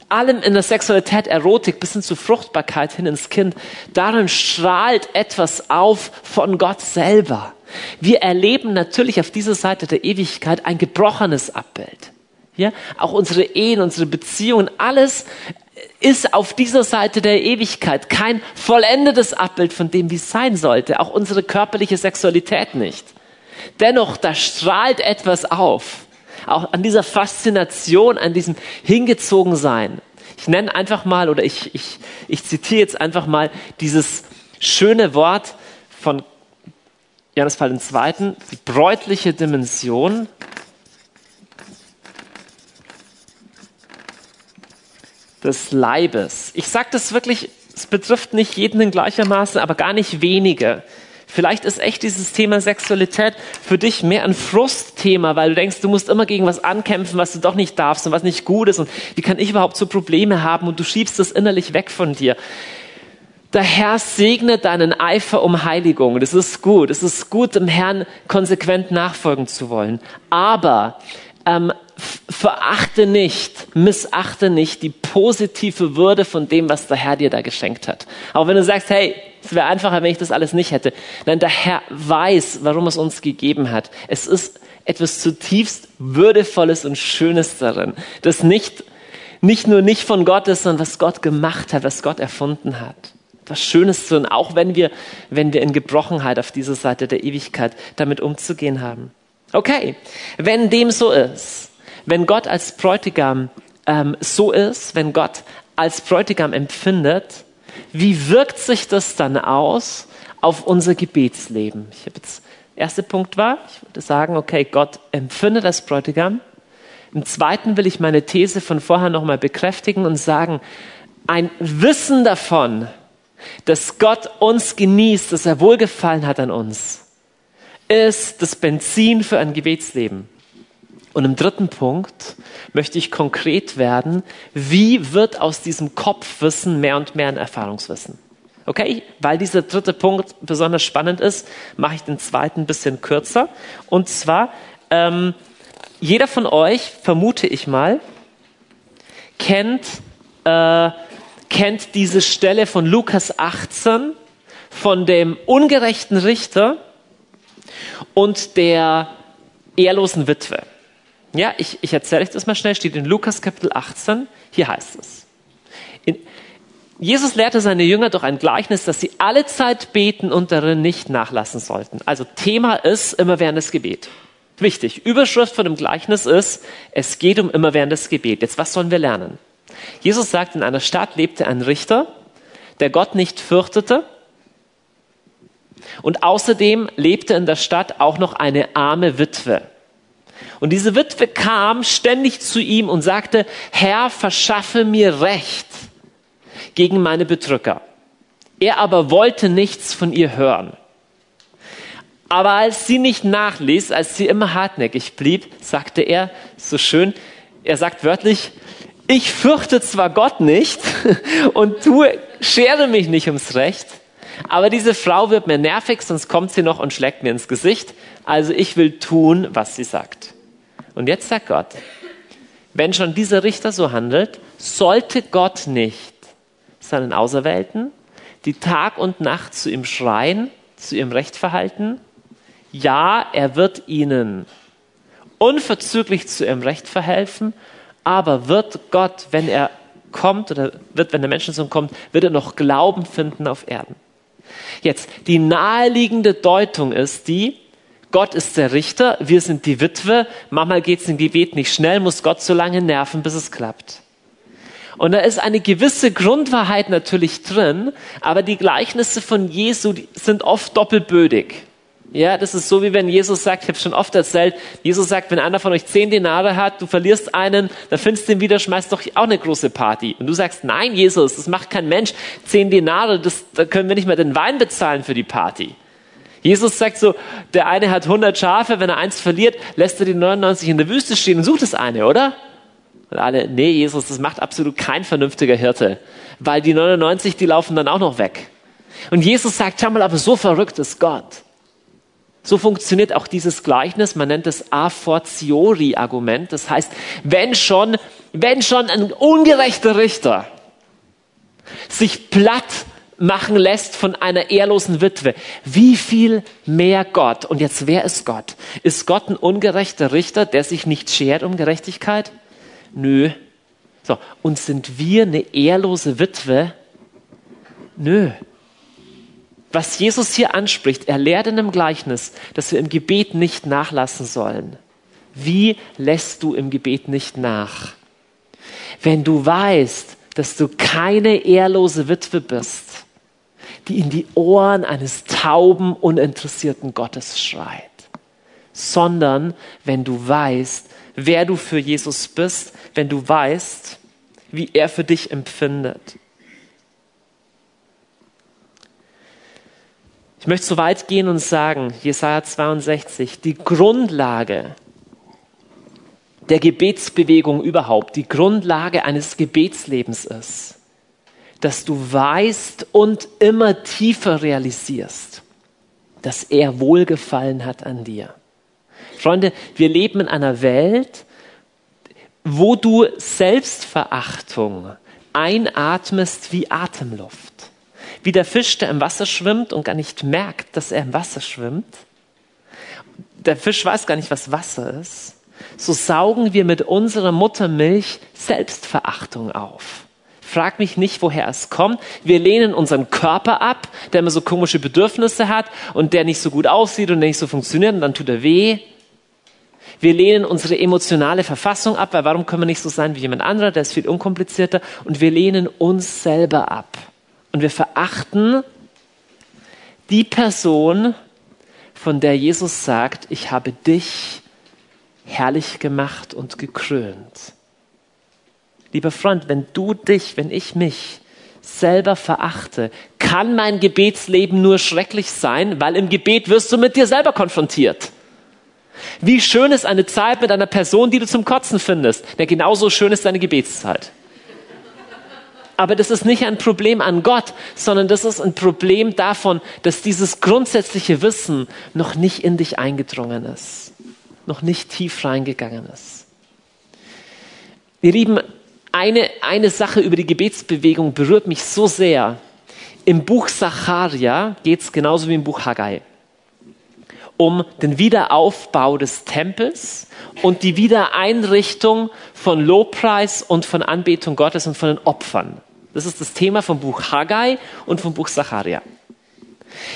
allem in der Sexualität, Erotik, bis hin zu Fruchtbarkeit hin ins Kind. Darin strahlt etwas auf von Gott selber. Wir erleben natürlich auf dieser Seite der Ewigkeit ein gebrochenes Abbild. Ja, auch unsere Ehen, unsere Beziehungen, alles ist auf dieser Seite der Ewigkeit kein vollendetes Abbild von dem, wie es sein sollte. Auch unsere körperliche Sexualität nicht. Dennoch, da strahlt etwas auf. Auch an dieser Faszination, an diesem Hingezogensein. Ich nenne einfach mal, oder ich, ich, ich zitiere jetzt einfach mal dieses schöne Wort von Johannes Paul II., die bräutliche Dimension des Leibes. Ich sage das wirklich, es betrifft nicht jeden in gleichermaßen, aber gar nicht wenige. Vielleicht ist echt dieses Thema Sexualität für dich mehr ein Frustthema, weil du denkst, du musst immer gegen was ankämpfen, was du doch nicht darfst und was nicht gut ist und wie kann ich überhaupt so Probleme haben und du schiebst das innerlich weg von dir. Der Herr segne deinen Eifer um Heiligung. Das ist gut. Es ist gut, dem Herrn konsequent nachfolgen zu wollen. Aber ähm, verachte nicht, missachte nicht die positive Würde von dem, was der Herr dir da geschenkt hat. Auch wenn du sagst, hey, es wäre einfacher, wenn ich das alles nicht hätte. Nein, der Herr weiß, warum es uns gegeben hat. Es ist etwas zutiefst Würdevolles und Schönes darin, das nicht, nicht nur nicht von Gott ist, sondern was Gott gemacht hat, was Gott erfunden hat was Schönes tun, auch wenn wir, wenn wir in Gebrochenheit auf dieser Seite der Ewigkeit damit umzugehen haben. Okay, wenn dem so ist, wenn Gott als Bräutigam ähm, so ist, wenn Gott als Bräutigam empfindet, wie wirkt sich das dann aus auf unser Gebetsleben? Ich habe jetzt, erster Punkt war, ich würde sagen, okay, Gott empfindet als Bräutigam. Im zweiten will ich meine These von vorher nochmal bekräftigen und sagen, ein Wissen davon, dass Gott uns genießt, dass er Wohlgefallen hat an uns, ist das Benzin für ein Gebetsleben. Und im dritten Punkt möchte ich konkret werden, wie wird aus diesem Kopfwissen mehr und mehr ein Erfahrungswissen? Okay, weil dieser dritte Punkt besonders spannend ist, mache ich den zweiten ein bisschen kürzer. Und zwar ähm, jeder von euch, vermute ich mal, kennt, äh, kennt diese Stelle von Lukas 18 von dem ungerechten Richter und der ehrlosen Witwe. Ja, ich, ich erzähle euch das mal schnell, steht in Lukas Kapitel 18, hier heißt es. In, Jesus lehrte seine Jünger durch ein Gleichnis, dass sie alle Zeit beten und darin nicht nachlassen sollten. Also Thema ist immerwährendes Gebet. Wichtig. Überschrift von dem Gleichnis ist, es geht um immerwährendes Gebet. Jetzt, was sollen wir lernen? Jesus sagt, in einer Stadt lebte ein Richter, der Gott nicht fürchtete. Und außerdem lebte in der Stadt auch noch eine arme Witwe. Und diese Witwe kam ständig zu ihm und sagte, Herr, verschaffe mir Recht gegen meine Bedrücker. Er aber wollte nichts von ihr hören. Aber als sie nicht nachließ, als sie immer hartnäckig blieb, sagte er so schön, er sagt wörtlich, ich fürchte zwar Gott nicht und tue, schere mich nicht ums Recht, aber diese Frau wird mir nervig, sonst kommt sie noch und schlägt mir ins Gesicht. Also ich will tun, was sie sagt. Und jetzt sagt Gott, wenn schon dieser Richter so handelt, sollte Gott nicht seinen Auserwählten, die Tag und Nacht zu ihm schreien, zu ihrem Recht verhalten? Ja, er wird ihnen unverzüglich zu ihrem Recht verhelfen, aber wird Gott, wenn er kommt oder wird, wenn der Menschensohn kommt, wird er noch Glauben finden auf Erden. Jetzt, die naheliegende Deutung ist die, Gott ist der Richter, wir sind die Witwe, manchmal geht es im Gebet nicht schnell, muss Gott so lange nerven, bis es klappt. Und da ist eine gewisse Grundwahrheit natürlich drin, aber die Gleichnisse von Jesu sind oft doppelbödig. Ja, das ist so, wie wenn Jesus sagt, ich habe schon oft erzählt, Jesus sagt, wenn einer von euch zehn Denare hat, du verlierst einen, dann findest du ihn wieder, schmeißt doch auch eine große Party. Und du sagst, nein, Jesus, das macht kein Mensch. Zehn Denare, das, da können wir nicht mehr den Wein bezahlen für die Party. Jesus sagt so, der eine hat 100 Schafe, wenn er eins verliert, lässt er die 99 in der Wüste stehen und sucht das eine, oder? Und alle, nee, Jesus, das macht absolut kein vernünftiger Hirte, weil die 99, die laufen dann auch noch weg. Und Jesus sagt, schau mal, aber so verrückt ist Gott. So funktioniert auch dieses Gleichnis. Man nennt es a fortiori Argument. Das heißt, wenn schon, wenn schon ein ungerechter Richter sich platt machen lässt von einer ehrlosen Witwe, wie viel mehr Gott? Und jetzt, wer ist Gott? Ist Gott ein ungerechter Richter, der sich nicht schert um Gerechtigkeit? Nö. So. Und sind wir eine ehrlose Witwe? Nö. Was Jesus hier anspricht, er lehrt in einem Gleichnis, dass wir im Gebet nicht nachlassen sollen. Wie lässt du im Gebet nicht nach? Wenn du weißt, dass du keine ehrlose Witwe bist, die in die Ohren eines tauben, uninteressierten Gottes schreit, sondern wenn du weißt, wer du für Jesus bist, wenn du weißt, wie er für dich empfindet. Ich möchte so weit gehen und sagen, Jesaja 62, die Grundlage der Gebetsbewegung überhaupt, die Grundlage eines Gebetslebens ist, dass du weißt und immer tiefer realisierst, dass er Wohlgefallen hat an dir. Freunde, wir leben in einer Welt, wo du Selbstverachtung einatmest wie Atemluft. Wie der Fisch, der im Wasser schwimmt und gar nicht merkt, dass er im Wasser schwimmt. Der Fisch weiß gar nicht, was Wasser ist. So saugen wir mit unserer Muttermilch Selbstverachtung auf. Frag mich nicht, woher es kommt. Wir lehnen unseren Körper ab, der immer so komische Bedürfnisse hat und der nicht so gut aussieht und der nicht so funktioniert und dann tut er weh. Wir lehnen unsere emotionale Verfassung ab, weil warum können wir nicht so sein wie jemand anderer, der ist viel unkomplizierter und wir lehnen uns selber ab. Und wir verachten die Person, von der Jesus sagt, ich habe dich herrlich gemacht und gekrönt. Lieber Freund, wenn du dich, wenn ich mich selber verachte, kann mein Gebetsleben nur schrecklich sein, weil im Gebet wirst du mit dir selber konfrontiert. Wie schön ist eine Zeit mit einer Person, die du zum Kotzen findest. Ja, genauso schön ist deine Gebetszeit. Aber das ist nicht ein Problem an Gott, sondern das ist ein Problem davon, dass dieses grundsätzliche Wissen noch nicht in dich eingedrungen ist. noch nicht tief reingegangen ist. Ihr Lieben, eine, eine Sache über die Gebetsbewegung berührt mich so sehr. Im Buch Sacharia geht es genauso wie im Buch Haggai um den Wiederaufbau des Tempels und die Wiedereinrichtung von Lobpreis und von Anbetung Gottes und von den Opfern. Das ist das Thema vom Buch Haggai und vom Buch Sacharia.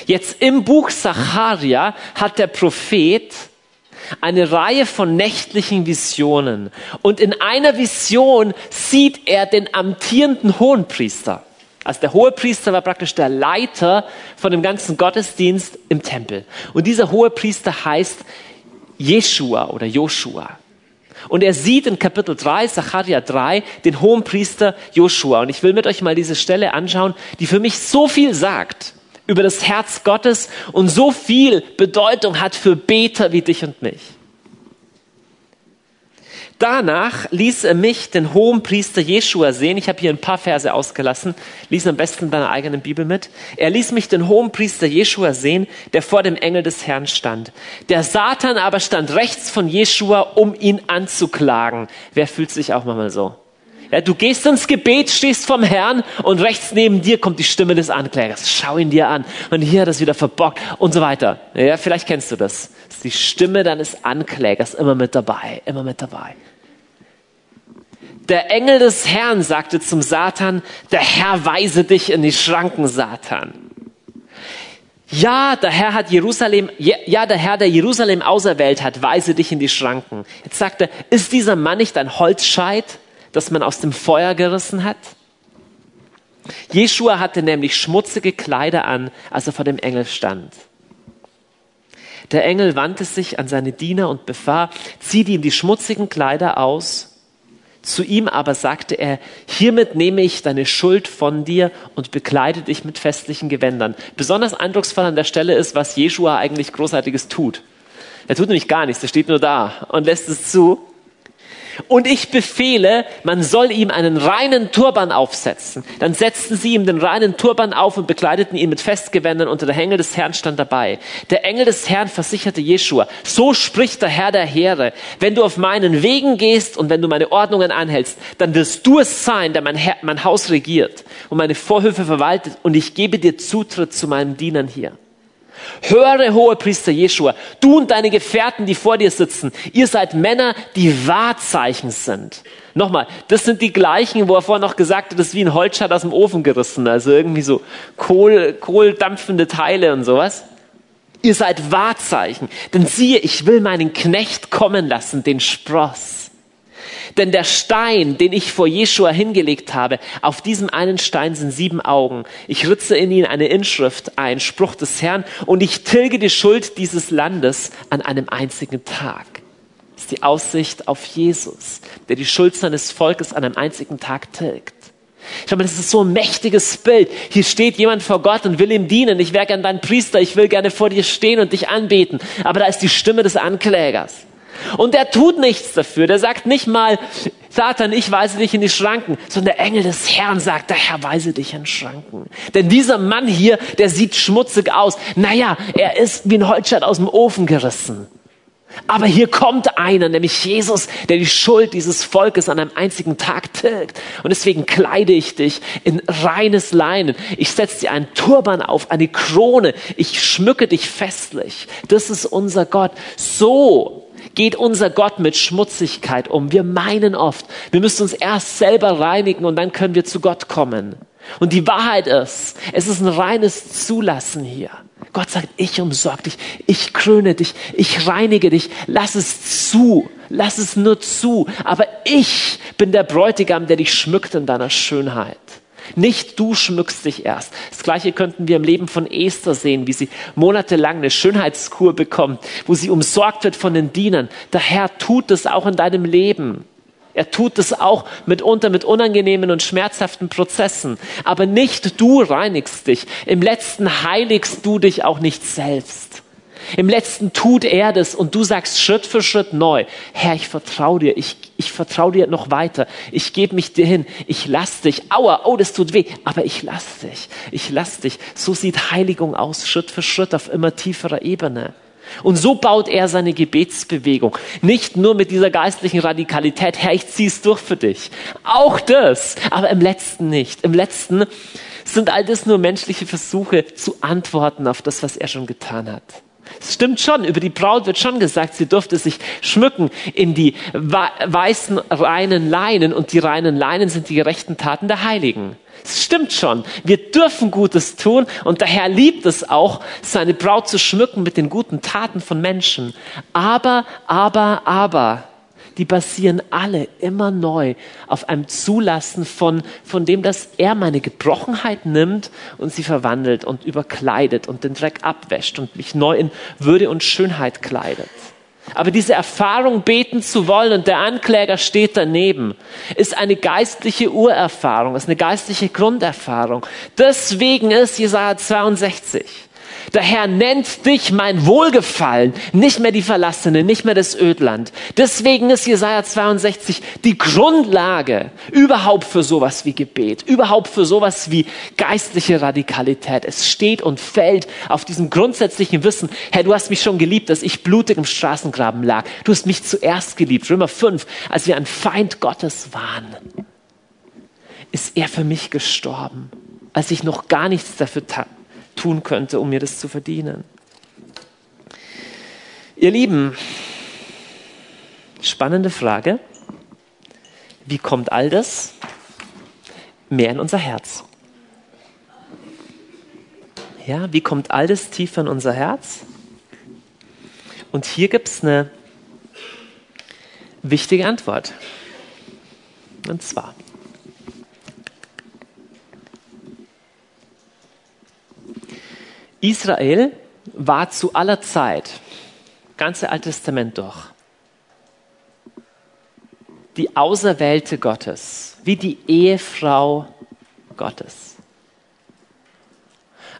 Jetzt im Buch Sacharia hat der Prophet eine Reihe von nächtlichen Visionen. Und in einer Vision sieht er den amtierenden Hohenpriester. Also der Hohepriester war praktisch der Leiter von dem ganzen Gottesdienst im Tempel. Und dieser Hohepriester heißt Jeshua oder Joshua. Und er sieht in Kapitel 3, Sacharja 3, den Hohenpriester Joshua. Und ich will mit euch mal diese Stelle anschauen, die für mich so viel sagt über das Herz Gottes und so viel Bedeutung hat für Beter wie dich und mich. Danach ließ er mich, den hohen Priester Jeschua, sehen. Ich habe hier ein paar Verse ausgelassen. Lies am besten in deiner eigenen Bibel mit. Er ließ mich, den hohen Priester Jeschua, sehen, der vor dem Engel des Herrn stand. Der Satan aber stand rechts von Jeschua, um ihn anzuklagen. Wer fühlt sich auch mal so? Ja, du gehst ins Gebet, stehst vom Herrn und rechts neben dir kommt die Stimme des Anklägers. Schau ihn dir an. Und hier hat er es wieder verbockt und so weiter. Ja, vielleicht kennst du das. ist die Stimme deines Anklägers immer mit dabei, immer mit dabei. Der Engel des Herrn sagte zum Satan, der Herr weise dich in die Schranken, Satan. Ja, der Herr hat Jerusalem, ja, der Herr, der Jerusalem auserwählt hat, weise dich in die Schranken. Jetzt sagt er, ist dieser Mann nicht ein Holzscheit? Das man aus dem Feuer gerissen hat? Jeschua hatte nämlich schmutzige Kleider an, als er vor dem Engel stand. Der Engel wandte sich an seine Diener und befahl, zieh ihm die schmutzigen Kleider aus. Zu ihm aber sagte er, hiermit nehme ich deine Schuld von dir und bekleide dich mit festlichen Gewändern. Besonders eindrucksvoll an der Stelle ist, was Jeschua eigentlich Großartiges tut. Er tut nämlich gar nichts, er steht nur da und lässt es zu, und ich befehle, man soll ihm einen reinen Turban aufsetzen. Dann setzten sie ihm den reinen Turban auf und bekleideten ihn mit Festgewändern unter der Engel des Herrn stand dabei. Der Engel des Herrn versicherte Jeschua, so spricht der Herr der Heere, wenn du auf meinen Wegen gehst und wenn du meine Ordnungen anhältst, dann wirst du es sein, der mein, Herr, mein Haus regiert und meine Vorhöfe verwaltet und ich gebe dir Zutritt zu meinen Dienern hier. Höre, hohe Priester Jeschua, du und deine Gefährten, die vor dir sitzen, ihr seid Männer, die Wahrzeichen sind. Nochmal, das sind die gleichen, wo er vorher noch gesagt hat, das ist wie ein Holzschat aus dem Ofen gerissen, also irgendwie so Kohl, kohldampfende Teile und sowas. Ihr seid Wahrzeichen, denn siehe, ich will meinen Knecht kommen lassen, den Spross denn der Stein, den ich vor Jeschua hingelegt habe, auf diesem einen Stein sind sieben Augen. Ich ritze in ihn eine Inschrift ein, Spruch des Herrn, und ich tilge die Schuld dieses Landes an einem einzigen Tag. Das ist die Aussicht auf Jesus, der die Schuld seines Volkes an einem einzigen Tag tilgt. Schau mal, das ist so ein mächtiges Bild. Hier steht jemand vor Gott und will ihm dienen. Ich wäre gern dein Priester, ich will gerne vor dir stehen und dich anbeten. Aber da ist die Stimme des Anklägers. Und der tut nichts dafür. Der sagt nicht mal, Satan, ich weise dich in die Schranken, sondern der Engel des Herrn sagt, der Herr weise dich in Schranken. Denn dieser Mann hier, der sieht schmutzig aus. Naja, er ist wie ein Holzscheit aus dem Ofen gerissen. Aber hier kommt einer, nämlich Jesus, der die Schuld dieses Volkes an einem einzigen Tag tilgt. Und deswegen kleide ich dich in reines Leinen. Ich setze dir einen Turban auf, eine Krone. Ich schmücke dich festlich. Das ist unser Gott. So geht unser Gott mit Schmutzigkeit um. Wir meinen oft, wir müssen uns erst selber reinigen und dann können wir zu Gott kommen. Und die Wahrheit ist, es ist ein reines Zulassen hier. Gott sagt, ich umsorge dich, ich kröne dich, ich reinige dich, lass es zu, lass es nur zu. Aber ich bin der Bräutigam, der dich schmückt in deiner Schönheit. Nicht du schmückst dich erst. Das gleiche könnten wir im Leben von Esther sehen, wie sie monatelang eine Schönheitskur bekommt, wo sie umsorgt wird von den Dienern. Der Herr tut es auch in deinem Leben. Er tut es auch mitunter mit unangenehmen und schmerzhaften Prozessen. Aber nicht du reinigst dich. Im letzten heiligst du dich auch nicht selbst. Im letzten tut er das und du sagst Schritt für Schritt neu, Herr, ich vertraue dir, ich, ich vertraue dir noch weiter, ich gebe mich dir hin, ich lass dich, aua, oh, das tut weh, aber ich lass dich, ich lass dich. So sieht Heiligung aus, Schritt für Schritt auf immer tieferer Ebene. Und so baut er seine Gebetsbewegung. Nicht nur mit dieser geistlichen Radikalität, Herr, ich zieh's durch für dich. Auch das, aber im letzten nicht. Im letzten sind all das nur menschliche Versuche zu antworten auf das, was er schon getan hat. Es stimmt schon, über die Braut wird schon gesagt, sie durfte sich schmücken in die weißen, reinen Leinen und die reinen Leinen sind die gerechten Taten der Heiligen. Es stimmt schon, wir dürfen Gutes tun und der Herr liebt es auch, seine Braut zu schmücken mit den guten Taten von Menschen. Aber, aber, aber, die basieren alle immer neu auf einem Zulassen von, von dem, dass er meine Gebrochenheit nimmt und sie verwandelt und überkleidet und den Dreck abwäscht und mich neu in Würde und Schönheit kleidet. Aber diese Erfahrung beten zu wollen und der Ankläger steht daneben, ist eine geistliche Urerfahrung, ist eine geistliche Grunderfahrung. Deswegen ist Jesaja 62 der Herr nennt dich mein Wohlgefallen, nicht mehr die Verlassene, nicht mehr das Ödland. Deswegen ist Jesaja 62 die Grundlage überhaupt für sowas wie Gebet, überhaupt für sowas wie geistliche Radikalität. Es steht und fällt auf diesem grundsätzlichen Wissen, Herr, du hast mich schon geliebt, dass ich blutig im Straßengraben lag. Du hast mich zuerst geliebt. Römer 5, als wir ein Feind Gottes waren, ist er für mich gestorben, als ich noch gar nichts dafür tat tun könnte, um mir das zu verdienen. Ihr Lieben, spannende Frage. Wie kommt all das mehr in unser Herz? Ja, wie kommt all das tiefer in unser Herz? Und hier gibt es eine wichtige Antwort. Und zwar, Israel war zu aller Zeit, ganze Alte Testament durch, die Auserwählte Gottes, wie die Ehefrau Gottes.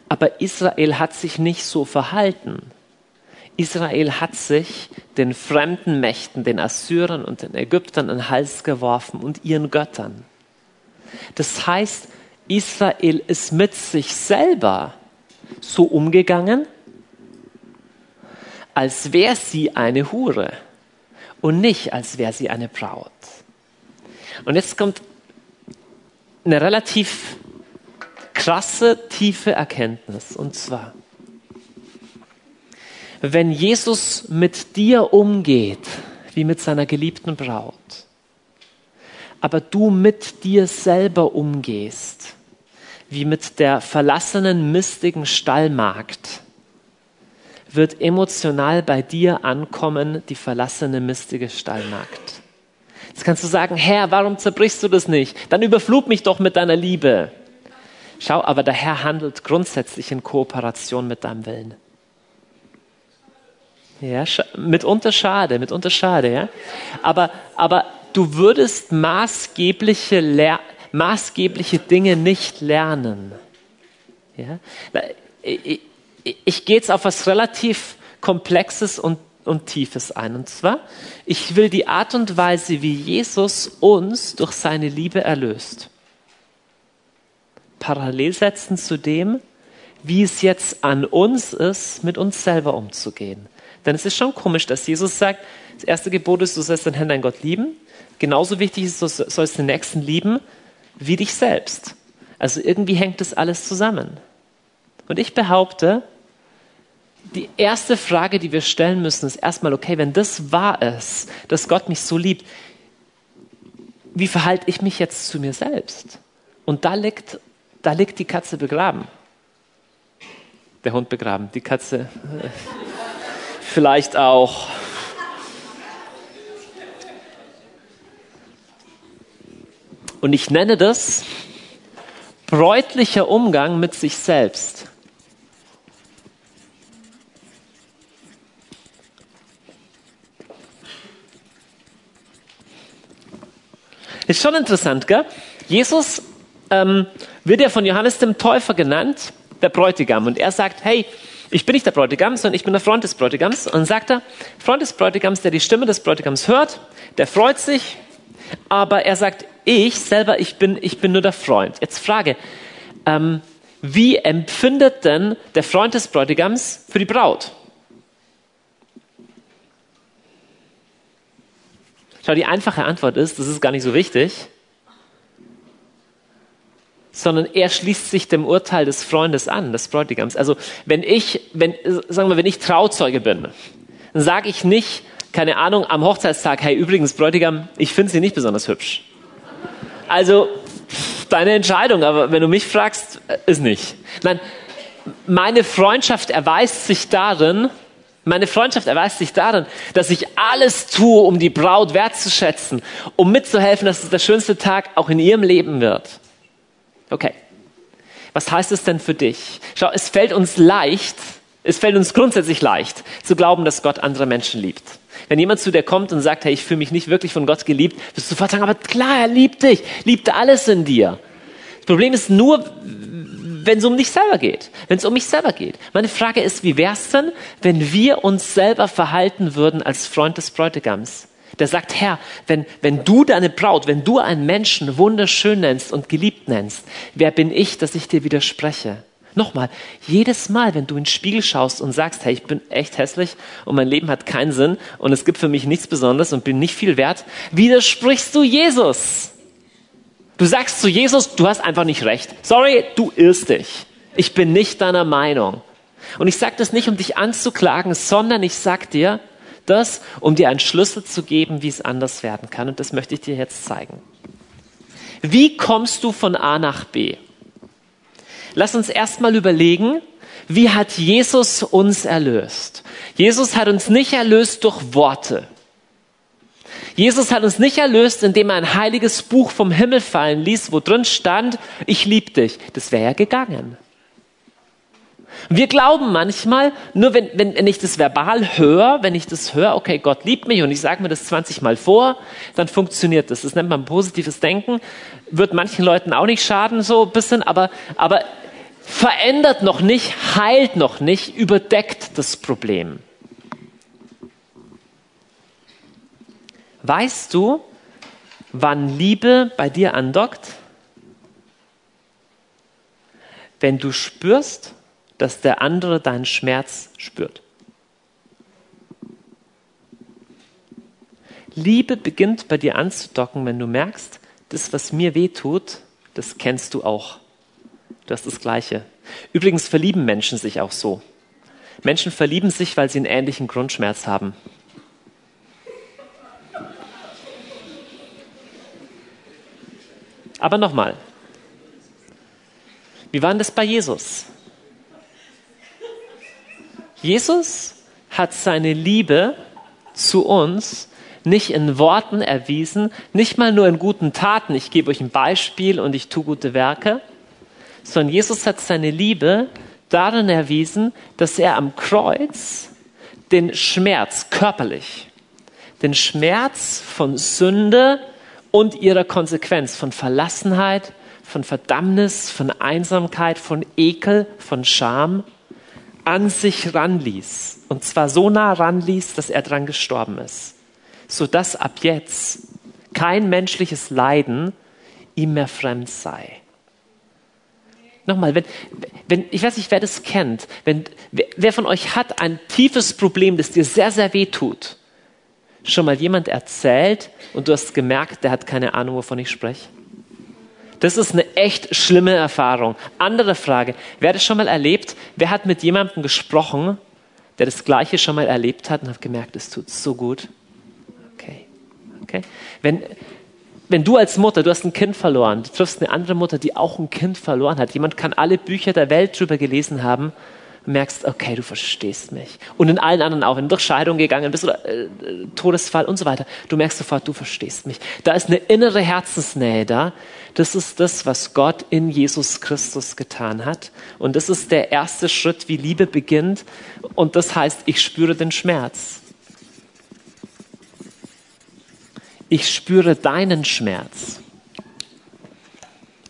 Aber Israel hat sich nicht so verhalten. Israel hat sich den fremden Mächten, den Assyrern und den Ägyptern an den Hals geworfen und ihren Göttern. Das heißt, Israel ist mit sich selber so umgegangen, als wäre sie eine Hure und nicht als wäre sie eine Braut. Und jetzt kommt eine relativ krasse, tiefe Erkenntnis. Und zwar, wenn Jesus mit dir umgeht, wie mit seiner geliebten Braut, aber du mit dir selber umgehst, wie mit der verlassenen, mistigen Stallmagd wird emotional bei dir ankommen, die verlassene, mistige Stallmagd. Jetzt kannst du sagen, Herr, warum zerbrichst du das nicht? Dann überflug mich doch mit deiner Liebe. Schau, aber der Herr handelt grundsätzlich in Kooperation mit deinem Willen. Ja, mitunter schade, mitunter schade, ja. Aber, aber du würdest maßgebliche Lehr maßgebliche Dinge nicht lernen. Ja? Ich, ich, ich gehe jetzt auf was relativ Komplexes und, und Tiefes ein. Und zwar, ich will die Art und Weise, wie Jesus uns durch seine Liebe erlöst, parallel setzen zu dem, wie es jetzt an uns ist, mit uns selber umzugehen. Denn es ist schon komisch, dass Jesus sagt, das erste Gebot ist, du sollst deinen Herrn, dein Gott lieben. Genauso wichtig ist, du sollst den Nächsten lieben wie dich selbst. Also irgendwie hängt das alles zusammen. Und ich behaupte, die erste Frage, die wir stellen müssen, ist erstmal, okay, wenn das wahr ist, dass Gott mich so liebt, wie verhalte ich mich jetzt zu mir selbst? Und da liegt, da liegt die Katze begraben. Der Hund begraben, die Katze äh, vielleicht auch. Und ich nenne das bräutlicher Umgang mit sich selbst. Ist schon interessant, gell? Jesus ähm, wird ja von Johannes dem Täufer genannt, der Bräutigam. Und er sagt, hey, ich bin nicht der Bräutigam, sondern ich bin der Freund des Bräutigams. Und sagt er, Freund des Bräutigams, der die Stimme des Bräutigams hört, der freut sich, aber er sagt, ich selber, ich bin, ich bin nur der Freund. Jetzt Frage, ähm, wie empfindet denn der Freund des Bräutigams für die Braut? Schau, die einfache Antwort ist, das ist gar nicht so wichtig, sondern er schließt sich dem Urteil des Freundes an, des Bräutigams. Also wenn ich, wenn, sagen wir, wenn ich Trauzeuge bin, dann sage ich nicht, keine Ahnung, am Hochzeitstag, hey, übrigens, Bräutigam, ich finde sie nicht besonders hübsch. Also, deine Entscheidung, aber wenn du mich fragst, äh, ist nicht. Nein, meine Freundschaft erweist sich darin, meine Freundschaft erweist sich darin, dass ich alles tue, um die Braut wertzuschätzen, um mitzuhelfen, dass es der schönste Tag auch in ihrem Leben wird. Okay. Was heißt es denn für dich? Schau, es fällt uns leicht, es fällt uns grundsätzlich leicht, zu glauben, dass Gott andere Menschen liebt. Wenn jemand zu dir kommt und sagt, hey, ich fühle mich nicht wirklich von Gott geliebt, wirst du sofort sagen, aber klar, er liebt dich, liebt alles in dir. Das Problem ist nur, wenn es um dich selber geht. Wenn es um mich selber geht. Meine Frage ist, wie wäre es denn, wenn wir uns selber verhalten würden als Freund des Bräutigams? Der sagt, Herr, wenn, wenn du deine Braut, wenn du einen Menschen wunderschön nennst und geliebt nennst, wer bin ich, dass ich dir widerspreche? Nochmal, jedes Mal, wenn du in den Spiegel schaust und sagst, hey, ich bin echt hässlich und mein Leben hat keinen Sinn und es gibt für mich nichts Besonderes und bin nicht viel wert, widersprichst du Jesus. Du sagst zu Jesus, du hast einfach nicht recht. Sorry, du irrst dich. Ich bin nicht deiner Meinung. Und ich sage das nicht, um dich anzuklagen, sondern ich sag dir das, um dir einen Schlüssel zu geben, wie es anders werden kann. Und das möchte ich dir jetzt zeigen. Wie kommst du von A nach B? Lass uns erstmal überlegen, wie hat Jesus uns erlöst? Jesus hat uns nicht erlöst durch Worte. Jesus hat uns nicht erlöst, indem er ein heiliges Buch vom Himmel fallen ließ, wo drin stand, ich liebe dich. Das wäre ja gegangen. Wir glauben manchmal, nur wenn, wenn, wenn ich das verbal höre, wenn ich das höre, okay, Gott liebt mich und ich sage mir das 20 Mal vor, dann funktioniert das. Das nennt man positives Denken. Wird manchen Leuten auch nicht schaden, so ein bisschen, aber, aber verändert noch nicht, heilt noch nicht, überdeckt das Problem. Weißt du, wann Liebe bei dir andockt? Wenn du spürst, dass der andere deinen Schmerz spürt. Liebe beginnt bei dir anzudocken, wenn du merkst, das, was mir weh tut, das kennst du auch. Du hast das Gleiche. Übrigens verlieben Menschen sich auch so. Menschen verlieben sich, weil sie einen ähnlichen Grundschmerz haben. Aber nochmal, wie war denn das bei Jesus? Jesus hat seine Liebe zu uns nicht in Worten erwiesen, nicht mal nur in guten Taten, ich gebe euch ein Beispiel und ich tue gute Werke, sondern Jesus hat seine Liebe darin erwiesen, dass er am Kreuz den Schmerz körperlich, den Schmerz von Sünde und ihrer Konsequenz, von Verlassenheit, von Verdammnis, von Einsamkeit, von Ekel, von Scham an sich ranließ. Und zwar so nah ranließ, dass er dran gestorben ist. Sodass ab jetzt kein menschliches Leiden ihm mehr fremd sei. Nochmal, wenn, wenn, ich weiß nicht, wer das kennt, wenn, wer, von euch hat ein tiefes Problem, das dir sehr, sehr weh tut, schon mal jemand erzählt und du hast gemerkt, der hat keine Ahnung, wovon ich spreche? Das ist eine echt schlimme Erfahrung. Andere Frage. Wer hat es schon mal erlebt? Wer hat mit jemandem gesprochen, der das Gleiche schon mal erlebt hat und hat gemerkt, es tut so gut? Okay. Okay. Wenn, wenn du als Mutter, du hast ein Kind verloren, du triffst eine andere Mutter, die auch ein Kind verloren hat. Jemand kann alle Bücher der Welt drüber gelesen haben merkst, okay, du verstehst mich. Und in allen anderen auch, wenn du durch Scheidung gegangen bist oder äh, Todesfall und so weiter, du merkst sofort, du verstehst mich. Da ist eine innere Herzensnähe da. Das ist das, was Gott in Jesus Christus getan hat. Und das ist der erste Schritt, wie Liebe beginnt. Und das heißt, ich spüre den Schmerz. Ich spüre deinen Schmerz.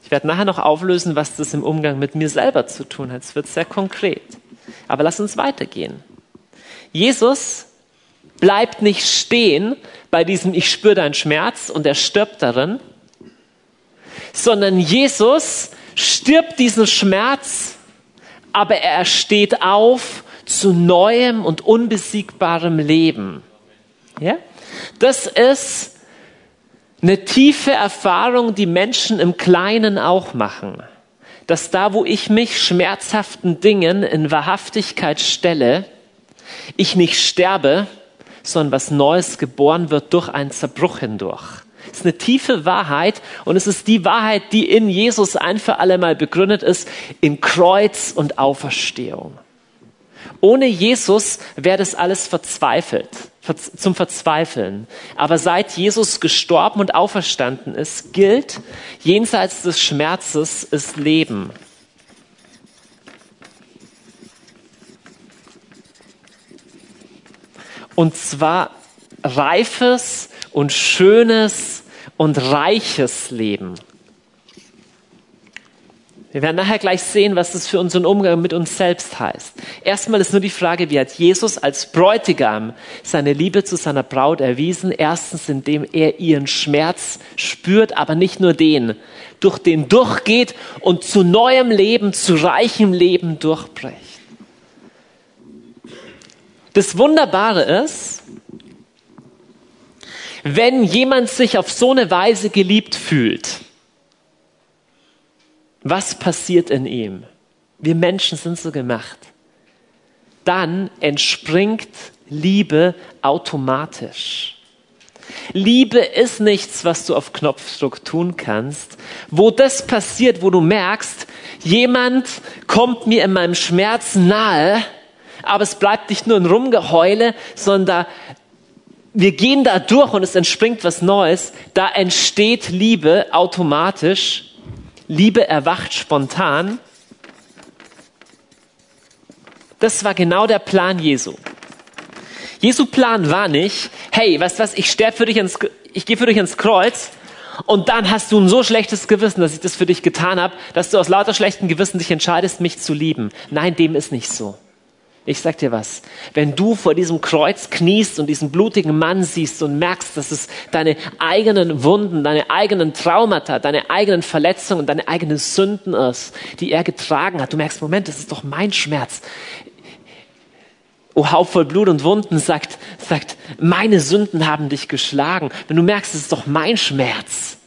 Ich werde nachher noch auflösen, was das im Umgang mit mir selber zu tun hat. Es wird sehr konkret. Aber lass uns weitergehen. Jesus bleibt nicht stehen bei diesem Ich spüre deinen Schmerz und er stirbt darin, sondern Jesus stirbt diesen Schmerz, aber er steht auf zu neuem und unbesiegbarem Leben. Ja? Das ist Eine tiefe Erfahrung, die Menschen im Kleinen auch machen. Dass da, wo ich mich schmerzhaften Dingen in Wahrhaftigkeit stelle, ich nicht sterbe, sondern was Neues geboren wird durch einen Zerbruch hindurch. Es ist eine tiefe Wahrheit und es ist die Wahrheit, die in Jesus ein für alle Mal begründet ist, in Kreuz und Auferstehung. Ohne Jesus wäre das alles verzweifelt, zum Verzweifeln. Aber seit Jesus gestorben und auferstanden ist, gilt, jenseits des Schmerzes ist Leben. Und zwar reifes und schönes und reiches Leben. Wir werden nachher gleich sehen, was das für unseren Umgang mit uns selbst heißt. Erstmal ist nur die Frage, wie hat Jesus als Bräutigam seine Liebe zu seiner Braut erwiesen? Erstens, indem er ihren Schmerz spürt, aber nicht nur den, durch den durchgeht und zu neuem Leben, zu reichem Leben durchbricht. Das Wunderbare ist, wenn jemand sich auf so eine Weise geliebt fühlt, was passiert in ihm? Wir Menschen sind so gemacht. Dann entspringt Liebe automatisch. Liebe ist nichts, was du auf Knopfdruck tun kannst. Wo das passiert, wo du merkst, jemand kommt mir in meinem Schmerz nahe, aber es bleibt nicht nur ein Rumgeheule, sondern wir gehen da durch und es entspringt was Neues. Da entsteht Liebe automatisch. Liebe erwacht spontan. Das war genau der Plan Jesu. Jesu Plan war nicht, hey, weißt du was, ich sterbe für dich ins, ich gehe für dich ins Kreuz und dann hast du ein so schlechtes Gewissen, dass ich das für dich getan habe, dass du aus lauter schlechtem Gewissen dich entscheidest, mich zu lieben. Nein, dem ist nicht so. Ich sag dir was, wenn du vor diesem Kreuz kniest und diesen blutigen Mann siehst und merkst, dass es deine eigenen Wunden, deine eigenen Traumata, deine eigenen Verletzungen, deine eigenen Sünden ist, die er getragen hat, du merkst, Moment, das ist doch mein Schmerz. O Haupt voll Blut und Wunden sagt, sagt, meine Sünden haben dich geschlagen. Wenn du merkst, es ist doch mein Schmerz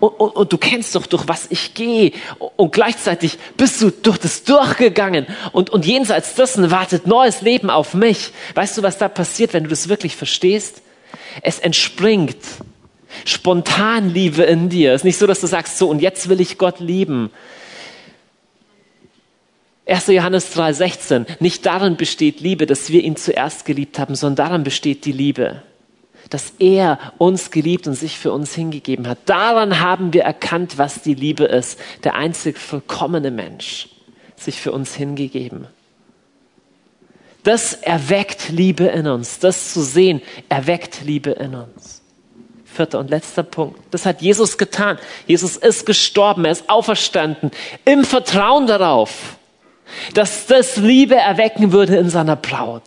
und, und, und, du kennst doch, durch was ich gehe. Und gleichzeitig bist du durch das durchgegangen. Und, und jenseits dessen wartet neues Leben auf mich. Weißt du, was da passiert, wenn du das wirklich verstehst? Es entspringt spontan Liebe in dir. Es ist nicht so, dass du sagst, so und jetzt will ich Gott lieben. 1. Johannes 3,16. Nicht darin besteht Liebe, dass wir ihn zuerst geliebt haben, sondern daran besteht die Liebe dass er uns geliebt und sich für uns hingegeben hat. Daran haben wir erkannt, was die Liebe ist. Der einzig vollkommene Mensch, sich für uns hingegeben. Das erweckt Liebe in uns. Das zu sehen, erweckt Liebe in uns. Vierter und letzter Punkt. Das hat Jesus getan. Jesus ist gestorben, er ist auferstanden, im Vertrauen darauf, dass das Liebe erwecken würde in seiner Braut.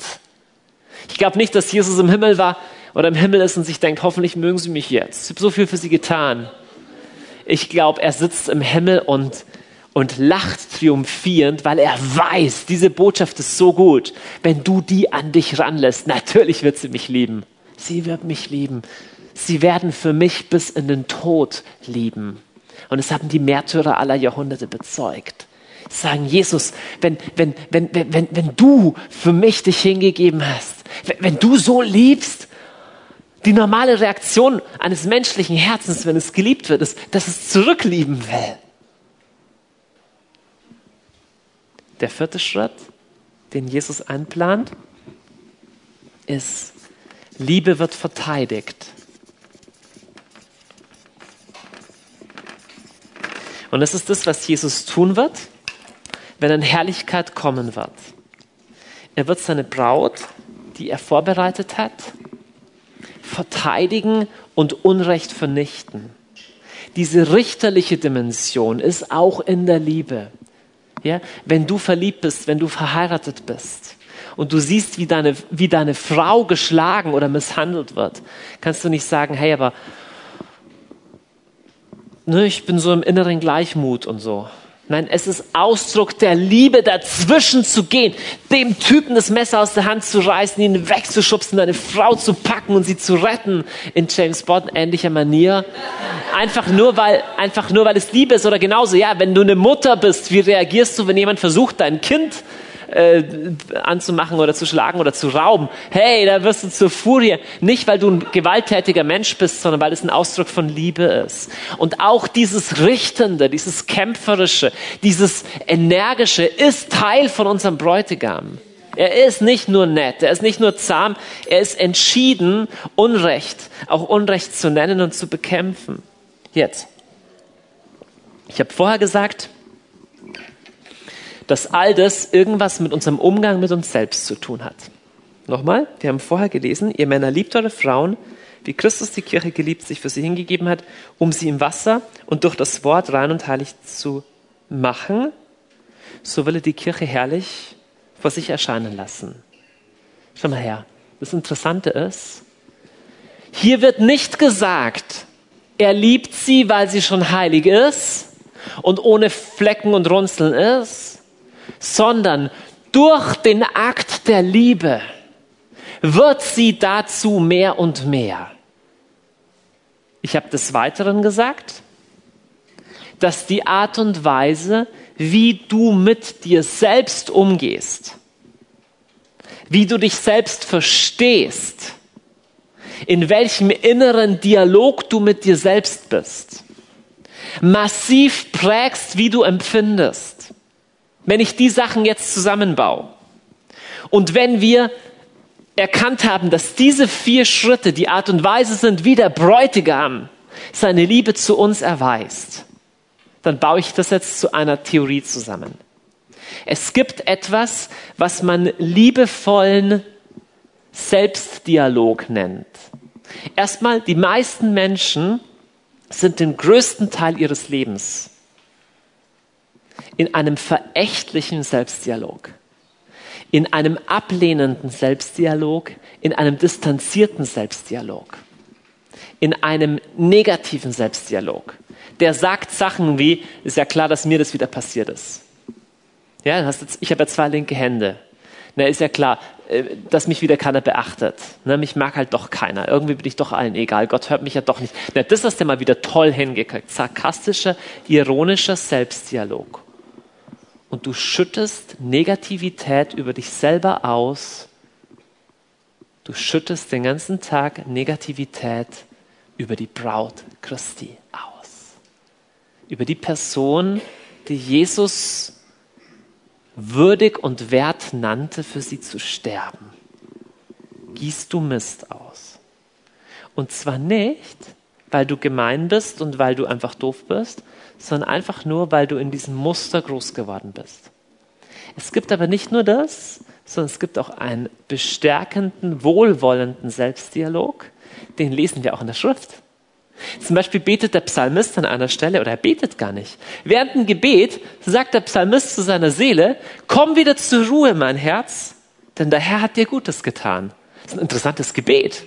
Ich glaube nicht, dass Jesus im Himmel war oder im Himmel ist und sich denkt, hoffentlich mögen sie mich jetzt. Ich habe so viel für sie getan. Ich glaube, er sitzt im Himmel und, und lacht triumphierend, weil er weiß, diese Botschaft ist so gut. Wenn du die an dich ranlässt, natürlich wird sie mich lieben. Sie wird mich lieben. Sie werden für mich bis in den Tod lieben. Und es haben die Märtyrer aller Jahrhunderte bezeugt. Sagen, Jesus, wenn, wenn, wenn, wenn, wenn du für mich dich hingegeben hast, wenn, wenn du so liebst, die normale Reaktion eines menschlichen Herzens, wenn es geliebt wird, ist, dass es zurücklieben will. Der vierte Schritt, den Jesus einplant, ist, Liebe wird verteidigt. Und das ist das, was Jesus tun wird, wenn in Herrlichkeit kommen wird. Er wird seine Braut, die er vorbereitet hat, verteidigen und Unrecht vernichten. Diese richterliche Dimension ist auch in der Liebe. Ja, wenn du verliebt bist, wenn du verheiratet bist und du siehst, wie deine, wie deine Frau geschlagen oder misshandelt wird, kannst du nicht sagen, hey, aber ne, ich bin so im inneren Gleichmut und so. Nein, es ist Ausdruck der Liebe, dazwischen zu gehen, dem Typen das Messer aus der Hand zu reißen, ihn wegzuschubsen, deine Frau zu packen und sie zu retten in James Bond ähnlicher Manier. Einfach nur, weil, einfach nur, weil es Liebe ist oder genauso, ja, wenn du eine Mutter bist, wie reagierst du, wenn jemand versucht, dein Kind äh, anzumachen oder zu schlagen oder zu rauben. Hey, da wirst du zur Furie. Nicht, weil du ein gewalttätiger Mensch bist, sondern weil es ein Ausdruck von Liebe ist. Und auch dieses Richtende, dieses Kämpferische, dieses Energische ist Teil von unserem Bräutigam. Er ist nicht nur nett, er ist nicht nur zahm, er ist entschieden, Unrecht, auch Unrecht zu nennen und zu bekämpfen. Jetzt. Ich habe vorher gesagt, dass all das irgendwas mit unserem Umgang mit uns selbst zu tun hat. Nochmal, wir haben vorher gelesen, ihr Männer liebt eure Frauen, wie Christus die Kirche geliebt sich für sie hingegeben hat, um sie im Wasser und durch das Wort rein und heilig zu machen, so will er die Kirche herrlich vor sich erscheinen lassen. Schau mal her, das Interessante ist, hier wird nicht gesagt, er liebt sie, weil sie schon heilig ist und ohne Flecken und Runzeln ist, sondern durch den Akt der Liebe wird sie dazu mehr und mehr. Ich habe des Weiteren gesagt, dass die Art und Weise, wie du mit dir selbst umgehst, wie du dich selbst verstehst, in welchem inneren Dialog du mit dir selbst bist, massiv prägst, wie du empfindest wenn ich die Sachen jetzt zusammenbaue und wenn wir erkannt haben, dass diese vier Schritte die Art und Weise sind, wie der Bräutigam seine Liebe zu uns erweist, dann baue ich das jetzt zu einer Theorie zusammen. Es gibt etwas, was man liebevollen Selbstdialog nennt. Erstmal, die meisten Menschen sind den größten Teil ihres Lebens in einem verächtlichen Selbstdialog, in einem ablehnenden Selbstdialog, in einem distanzierten Selbstdialog, in einem negativen Selbstdialog. Der sagt Sachen wie, ist ja klar, dass mir das wieder passiert ist. Ja, ich habe ja zwei linke Hände. Na, ist ja klar, äh, dass mich wieder keiner beachtet. Na, mich mag halt doch keiner. Irgendwie bin ich doch allen egal. Gott hört mich ja doch nicht. Na, das hast du mal wieder toll hingekriegt. Sarkastischer, ironischer Selbstdialog und du schüttest Negativität über dich selber aus. Du schüttest den ganzen Tag Negativität über die Braut Christi aus. Über die Person, die Jesus würdig und wert nannte, für sie zu sterben. Gießt du Mist aus. Und zwar nicht, weil du gemein bist und weil du einfach doof bist, sondern einfach nur, weil du in diesem Muster groß geworden bist. Es gibt aber nicht nur das, sondern es gibt auch einen bestärkenden, wohlwollenden Selbstdialog. Den lesen wir auch in der Schrift. Zum Beispiel betet der Psalmist an einer Stelle, oder er betet gar nicht. Während dem Gebet sagt der Psalmist zu seiner Seele, komm wieder zur Ruhe, mein Herz, denn der Herr hat dir Gutes getan. Das ist ein interessantes Gebet.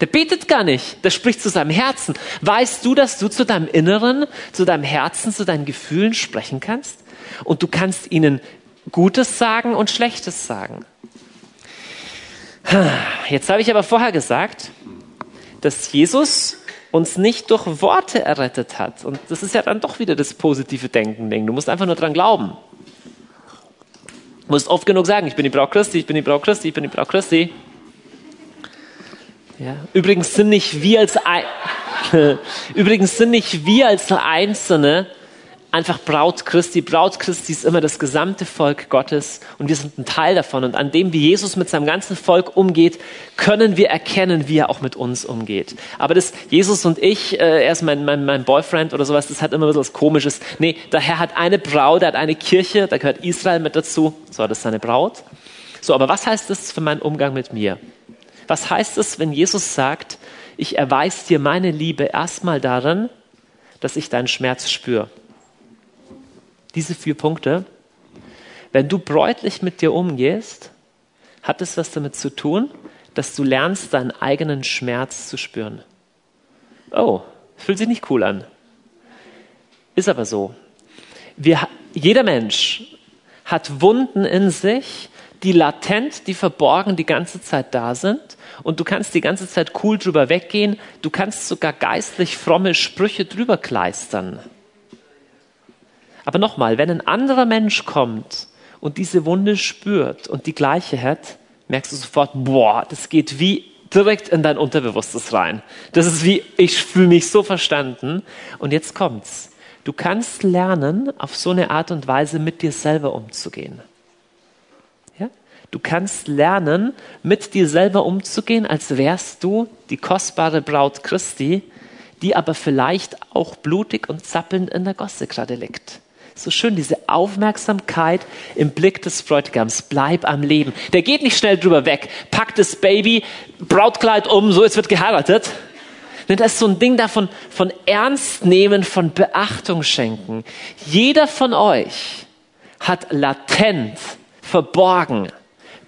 Der betet gar nicht, der spricht zu seinem Herzen. Weißt du, dass du zu deinem Inneren, zu deinem Herzen, zu deinen Gefühlen sprechen kannst? Und du kannst ihnen Gutes sagen und Schlechtes sagen. Jetzt habe ich aber vorher gesagt, dass Jesus uns nicht durch Worte errettet hat. Und das ist ja dann doch wieder das positive Denken. Du musst einfach nur dran glauben. Du musst oft genug sagen, ich bin die Braut Christi, ich bin die Braut Christi, ich bin die Braut Christi. Ja. Übrigens sind nicht wir als ein, übrigens sind nicht wir als Einzelne einfach Braut Christi. Braut Christi ist immer das gesamte Volk Gottes und wir sind ein Teil davon. Und an dem, wie Jesus mit seinem ganzen Volk umgeht, können wir erkennen, wie er auch mit uns umgeht. Aber das Jesus und ich, äh, er ist mein, mein, mein Boyfriend oder sowas, das hat immer so was Komisches. Nee, der Herr hat eine Braut, er hat eine Kirche, da gehört Israel mit dazu. So, das ist seine Braut. So, aber was heißt das für meinen Umgang mit mir? Was heißt es, wenn Jesus sagt, ich erweise dir meine Liebe erstmal darin, dass ich deinen Schmerz spüre? Diese vier Punkte. Wenn du bräutlich mit dir umgehst, hat es was damit zu tun, dass du lernst, deinen eigenen Schmerz zu spüren. Oh, fühlt sich nicht cool an. Ist aber so. Wir, jeder Mensch hat Wunden in sich, die latent, die verborgen die ganze Zeit da sind. Und du kannst die ganze Zeit cool drüber weggehen. Du kannst sogar geistlich fromme Sprüche drüber kleistern. Aber nochmal, wenn ein anderer Mensch kommt und diese Wunde spürt und die gleiche hat, merkst du sofort, boah, das geht wie direkt in dein Unterbewusstes rein. Das ist wie, ich fühle mich so verstanden. Und jetzt kommt's. Du kannst lernen, auf so eine Art und Weise mit dir selber umzugehen. Du kannst lernen, mit dir selber umzugehen, als wärst du die kostbare Braut Christi, die aber vielleicht auch blutig und zappelnd in der Gosse gerade liegt. So schön, diese Aufmerksamkeit im Blick des Bräutigams. Bleib am Leben. Der geht nicht schnell drüber weg. Packt das Baby, Brautkleid um, so, jetzt wird geheiratet. Das ist so ein Ding davon, von Ernst nehmen, von Beachtung schenken. Jeder von euch hat latent, verborgen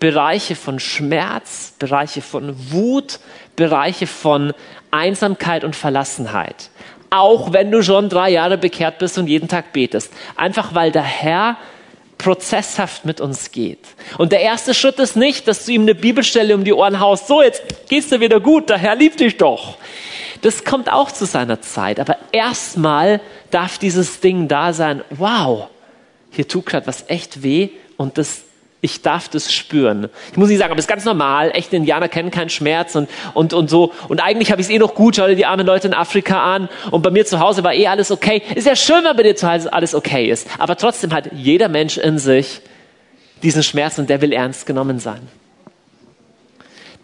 Bereiche von Schmerz, Bereiche von Wut, Bereiche von Einsamkeit und Verlassenheit auch wenn du schon drei Jahre bekehrt bist und jeden Tag betest. Einfach weil der Herr prozesshaft mit uns geht. Und der erste Schritt ist nicht, dass du ihm eine Bibelstelle um die Ohren haust, so jetzt gehst du wieder gut, der Herr liebt dich doch. Das kommt auch zu seiner Zeit. Aber erstmal darf dieses Ding da sein, wow, hier tut gerade was echt weh und das ich darf das spüren. Ich muss nicht sagen, aber das ist ganz normal. Echte Indianer kennen keinen Schmerz und, und, und so. Und eigentlich habe ich es eh noch gut. Schau dir die armen Leute in Afrika an. Und bei mir zu Hause war eh alles okay. Ist ja schön, wenn bei dir zu Hause alles okay ist. Aber trotzdem hat jeder Mensch in sich diesen Schmerz und der will ernst genommen sein.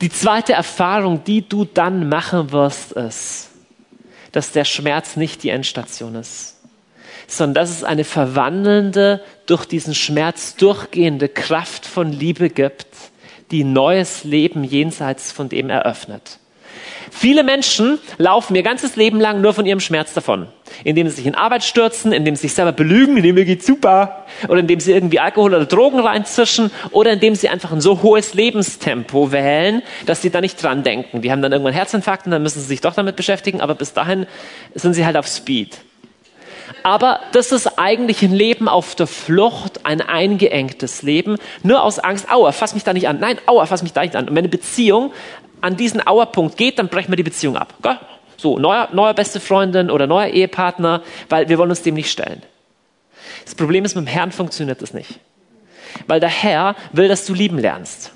Die zweite Erfahrung, die du dann machen wirst, ist, dass der Schmerz nicht die Endstation ist sondern dass es eine verwandelnde, durch diesen Schmerz durchgehende Kraft von Liebe gibt, die neues Leben jenseits von dem eröffnet. Viele Menschen laufen ihr ganzes Leben lang nur von ihrem Schmerz davon. Indem sie sich in Arbeit stürzen, indem sie sich selber belügen, indem mir geht's super, oder indem sie irgendwie Alkohol oder Drogen reinzischen, oder indem sie einfach ein so hohes Lebenstempo wählen, dass sie da nicht dran denken. Die haben dann irgendwann Herzinfarkt und dann müssen sie sich doch damit beschäftigen, aber bis dahin sind sie halt auf Speed. Aber das ist eigentlich ein Leben auf der Flucht, ein eingeengtes Leben, nur aus Angst, aua, fass mich da nicht an. Nein, aua, fass mich da nicht an. Und wenn eine Beziehung an diesen Auerpunkt geht, dann brechen wir die Beziehung ab. Gell? So, neuer, neuer beste Freundin oder neuer Ehepartner, weil wir wollen uns dem nicht stellen. Das Problem ist, mit dem Herrn funktioniert das nicht. Weil der Herr will, dass du lieben lernst.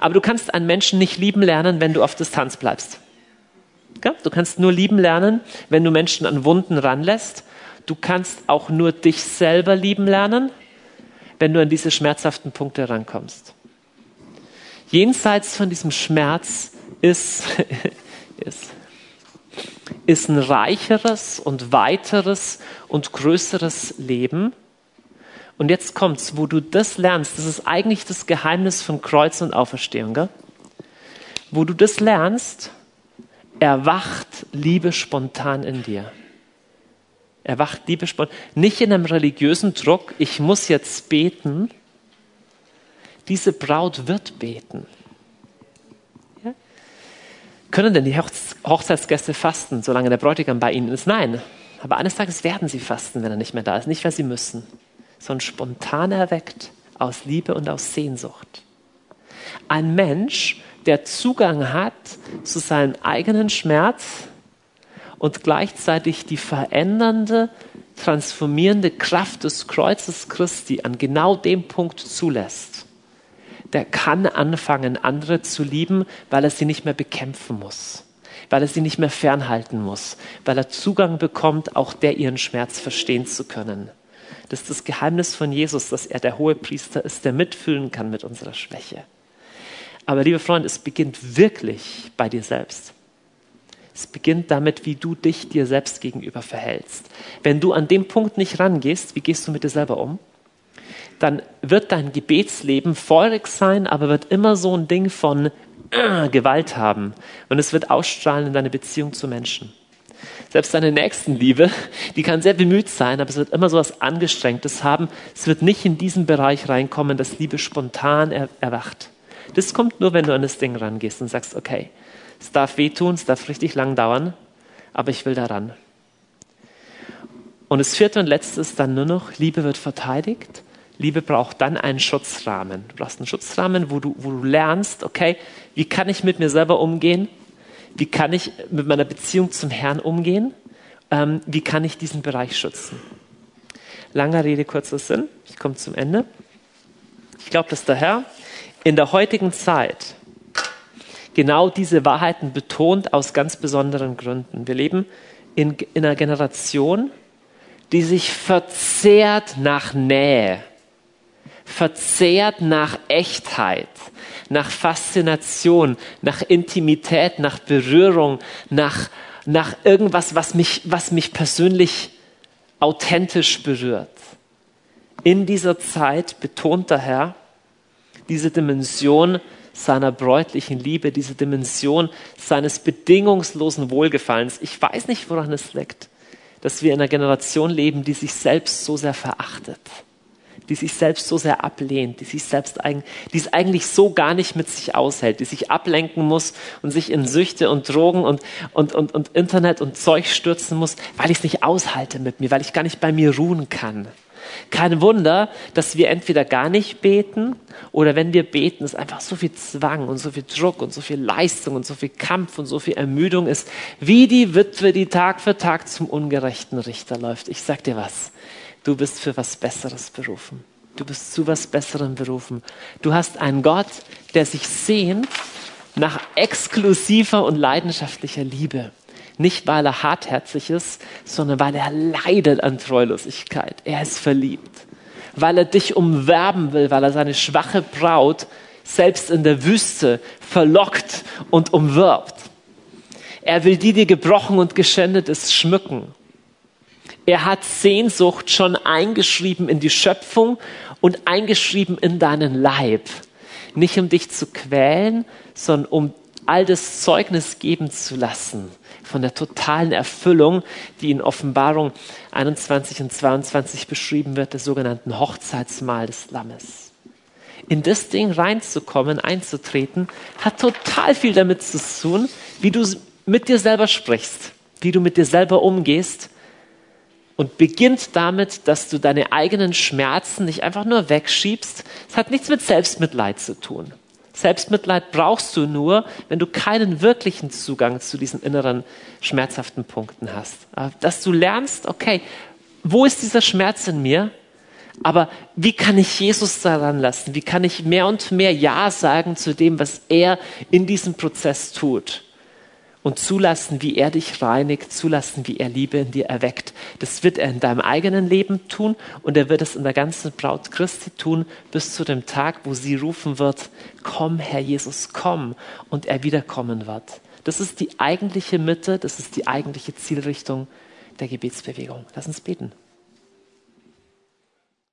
Aber du kannst einen Menschen nicht lieben lernen, wenn du auf Distanz bleibst. Du kannst nur lieben lernen, wenn du Menschen an Wunden ranlässt du kannst auch nur dich selber lieben lernen, wenn du an diese schmerzhaften Punkte rankommst. Jenseits von diesem Schmerz ist, ist, ist ein reicheres und weiteres und größeres Leben. Und jetzt kommt's, wo du das lernst, das ist eigentlich das Geheimnis von Kreuz und Auferstehung, gell? wo du das lernst, erwacht Liebe spontan in dir. Erwacht Liebe spontan. Nicht in einem religiösen Druck, ich muss jetzt beten. Diese Braut wird beten. Ja? Können denn die Hochzeitsgäste fasten, solange der Bräutigam bei ihnen ist? Nein. Aber eines Tages werden sie fasten, wenn er nicht mehr da ist. Nicht, weil sie müssen, sondern spontan erweckt aus Liebe und aus Sehnsucht. Ein Mensch, der Zugang hat zu seinem eigenen Schmerz, und gleichzeitig die verändernde, transformierende Kraft des Kreuzes Christi an genau dem Punkt zulässt, der kann anfangen, andere zu lieben, weil er sie nicht mehr bekämpfen muss, weil er sie nicht mehr fernhalten muss, weil er Zugang bekommt, auch der ihren Schmerz verstehen zu können. Das ist das Geheimnis von Jesus, dass er der hohe Priester ist, der mitfühlen kann mit unserer Schwäche. Aber liebe Freunde, es beginnt wirklich bei dir selbst. Es beginnt damit, wie du dich dir selbst gegenüber verhältst. Wenn du an dem Punkt nicht rangehst, wie gehst du mit dir selber um? Dann wird dein Gebetsleben feurig sein, aber wird immer so ein Ding von äh, Gewalt haben. Und es wird ausstrahlen in deine Beziehung zu Menschen. Selbst deine Nächstenliebe, die kann sehr bemüht sein, aber es wird immer so etwas Angestrengtes haben. Es wird nicht in diesen Bereich reinkommen, dass Liebe spontan er erwacht. Das kommt nur, wenn du an das Ding rangehst und sagst, okay, es darf wehtun, es darf richtig lang dauern, aber ich will daran. Und das vierte und letzte ist dann nur noch, Liebe wird verteidigt. Liebe braucht dann einen Schutzrahmen. Du brauchst einen Schutzrahmen, wo du, wo du lernst, okay, wie kann ich mit mir selber umgehen? Wie kann ich mit meiner Beziehung zum Herrn umgehen? Ähm, wie kann ich diesen Bereich schützen? Langer Rede, kurzer Sinn. Ich komme zum Ende. Ich glaube, dass der Herr in der heutigen Zeit genau diese Wahrheiten betont aus ganz besonderen Gründen. Wir leben in, in einer Generation, die sich verzehrt nach Nähe, verzehrt nach Echtheit, nach Faszination, nach Intimität, nach Berührung, nach, nach irgendwas, was mich, was mich persönlich authentisch berührt. In dieser Zeit betont der Herr diese Dimension seiner bräutlichen Liebe, diese Dimension seines bedingungslosen Wohlgefallens. Ich weiß nicht, woran es liegt, dass wir in einer Generation leben, die sich selbst so sehr verachtet, die sich selbst so sehr ablehnt, die sich selbst die es eigentlich so gar nicht mit sich aushält, die sich ablenken muss und sich in Süchte und Drogen und, und, und, und Internet und Zeug stürzen muss, weil ich es nicht aushalte mit mir, weil ich gar nicht bei mir ruhen kann. Kein Wunder, dass wir entweder gar nicht beten oder wenn wir beten, es einfach so viel Zwang und so viel Druck und so viel Leistung und so viel Kampf und so viel Ermüdung ist, wie die Witwe, die Tag für Tag zum ungerechten Richter läuft. Ich sag dir was, du bist für was Besseres berufen. Du bist zu was Besserem berufen. Du hast einen Gott, der sich sehnt nach exklusiver und leidenschaftlicher Liebe. Nicht, weil er hartherzig ist, sondern weil er leidet an Treulosigkeit. Er ist verliebt. Weil er dich umwerben will, weil er seine schwache Braut selbst in der Wüste verlockt und umwirbt. Er will die, die gebrochen und geschändet ist, schmücken. Er hat Sehnsucht schon eingeschrieben in die Schöpfung und eingeschrieben in deinen Leib. Nicht um dich zu quälen, sondern um all das Zeugnis geben zu lassen von der totalen Erfüllung, die in Offenbarung 21 und 22 beschrieben wird, des sogenannten Hochzeitsmahl des Lammes. In das Ding reinzukommen, einzutreten, hat total viel damit zu tun, wie du mit dir selber sprichst, wie du mit dir selber umgehst und beginnt damit, dass du deine eigenen Schmerzen nicht einfach nur wegschiebst. Es hat nichts mit Selbstmitleid zu tun. Selbstmitleid brauchst du nur, wenn du keinen wirklichen Zugang zu diesen inneren schmerzhaften Punkten hast. Dass du lernst, okay, wo ist dieser Schmerz in mir? Aber wie kann ich Jesus daran lassen? Wie kann ich mehr und mehr Ja sagen zu dem, was er in diesem Prozess tut? Und zulassen, wie er dich reinigt, zulassen, wie er Liebe in dir erweckt. Das wird er in deinem eigenen Leben tun und er wird es in der ganzen Braut Christi tun, bis zu dem Tag, wo sie rufen wird, komm, Herr Jesus, komm, und er wiederkommen wird. Das ist die eigentliche Mitte, das ist die eigentliche Zielrichtung der Gebetsbewegung. Lass uns beten.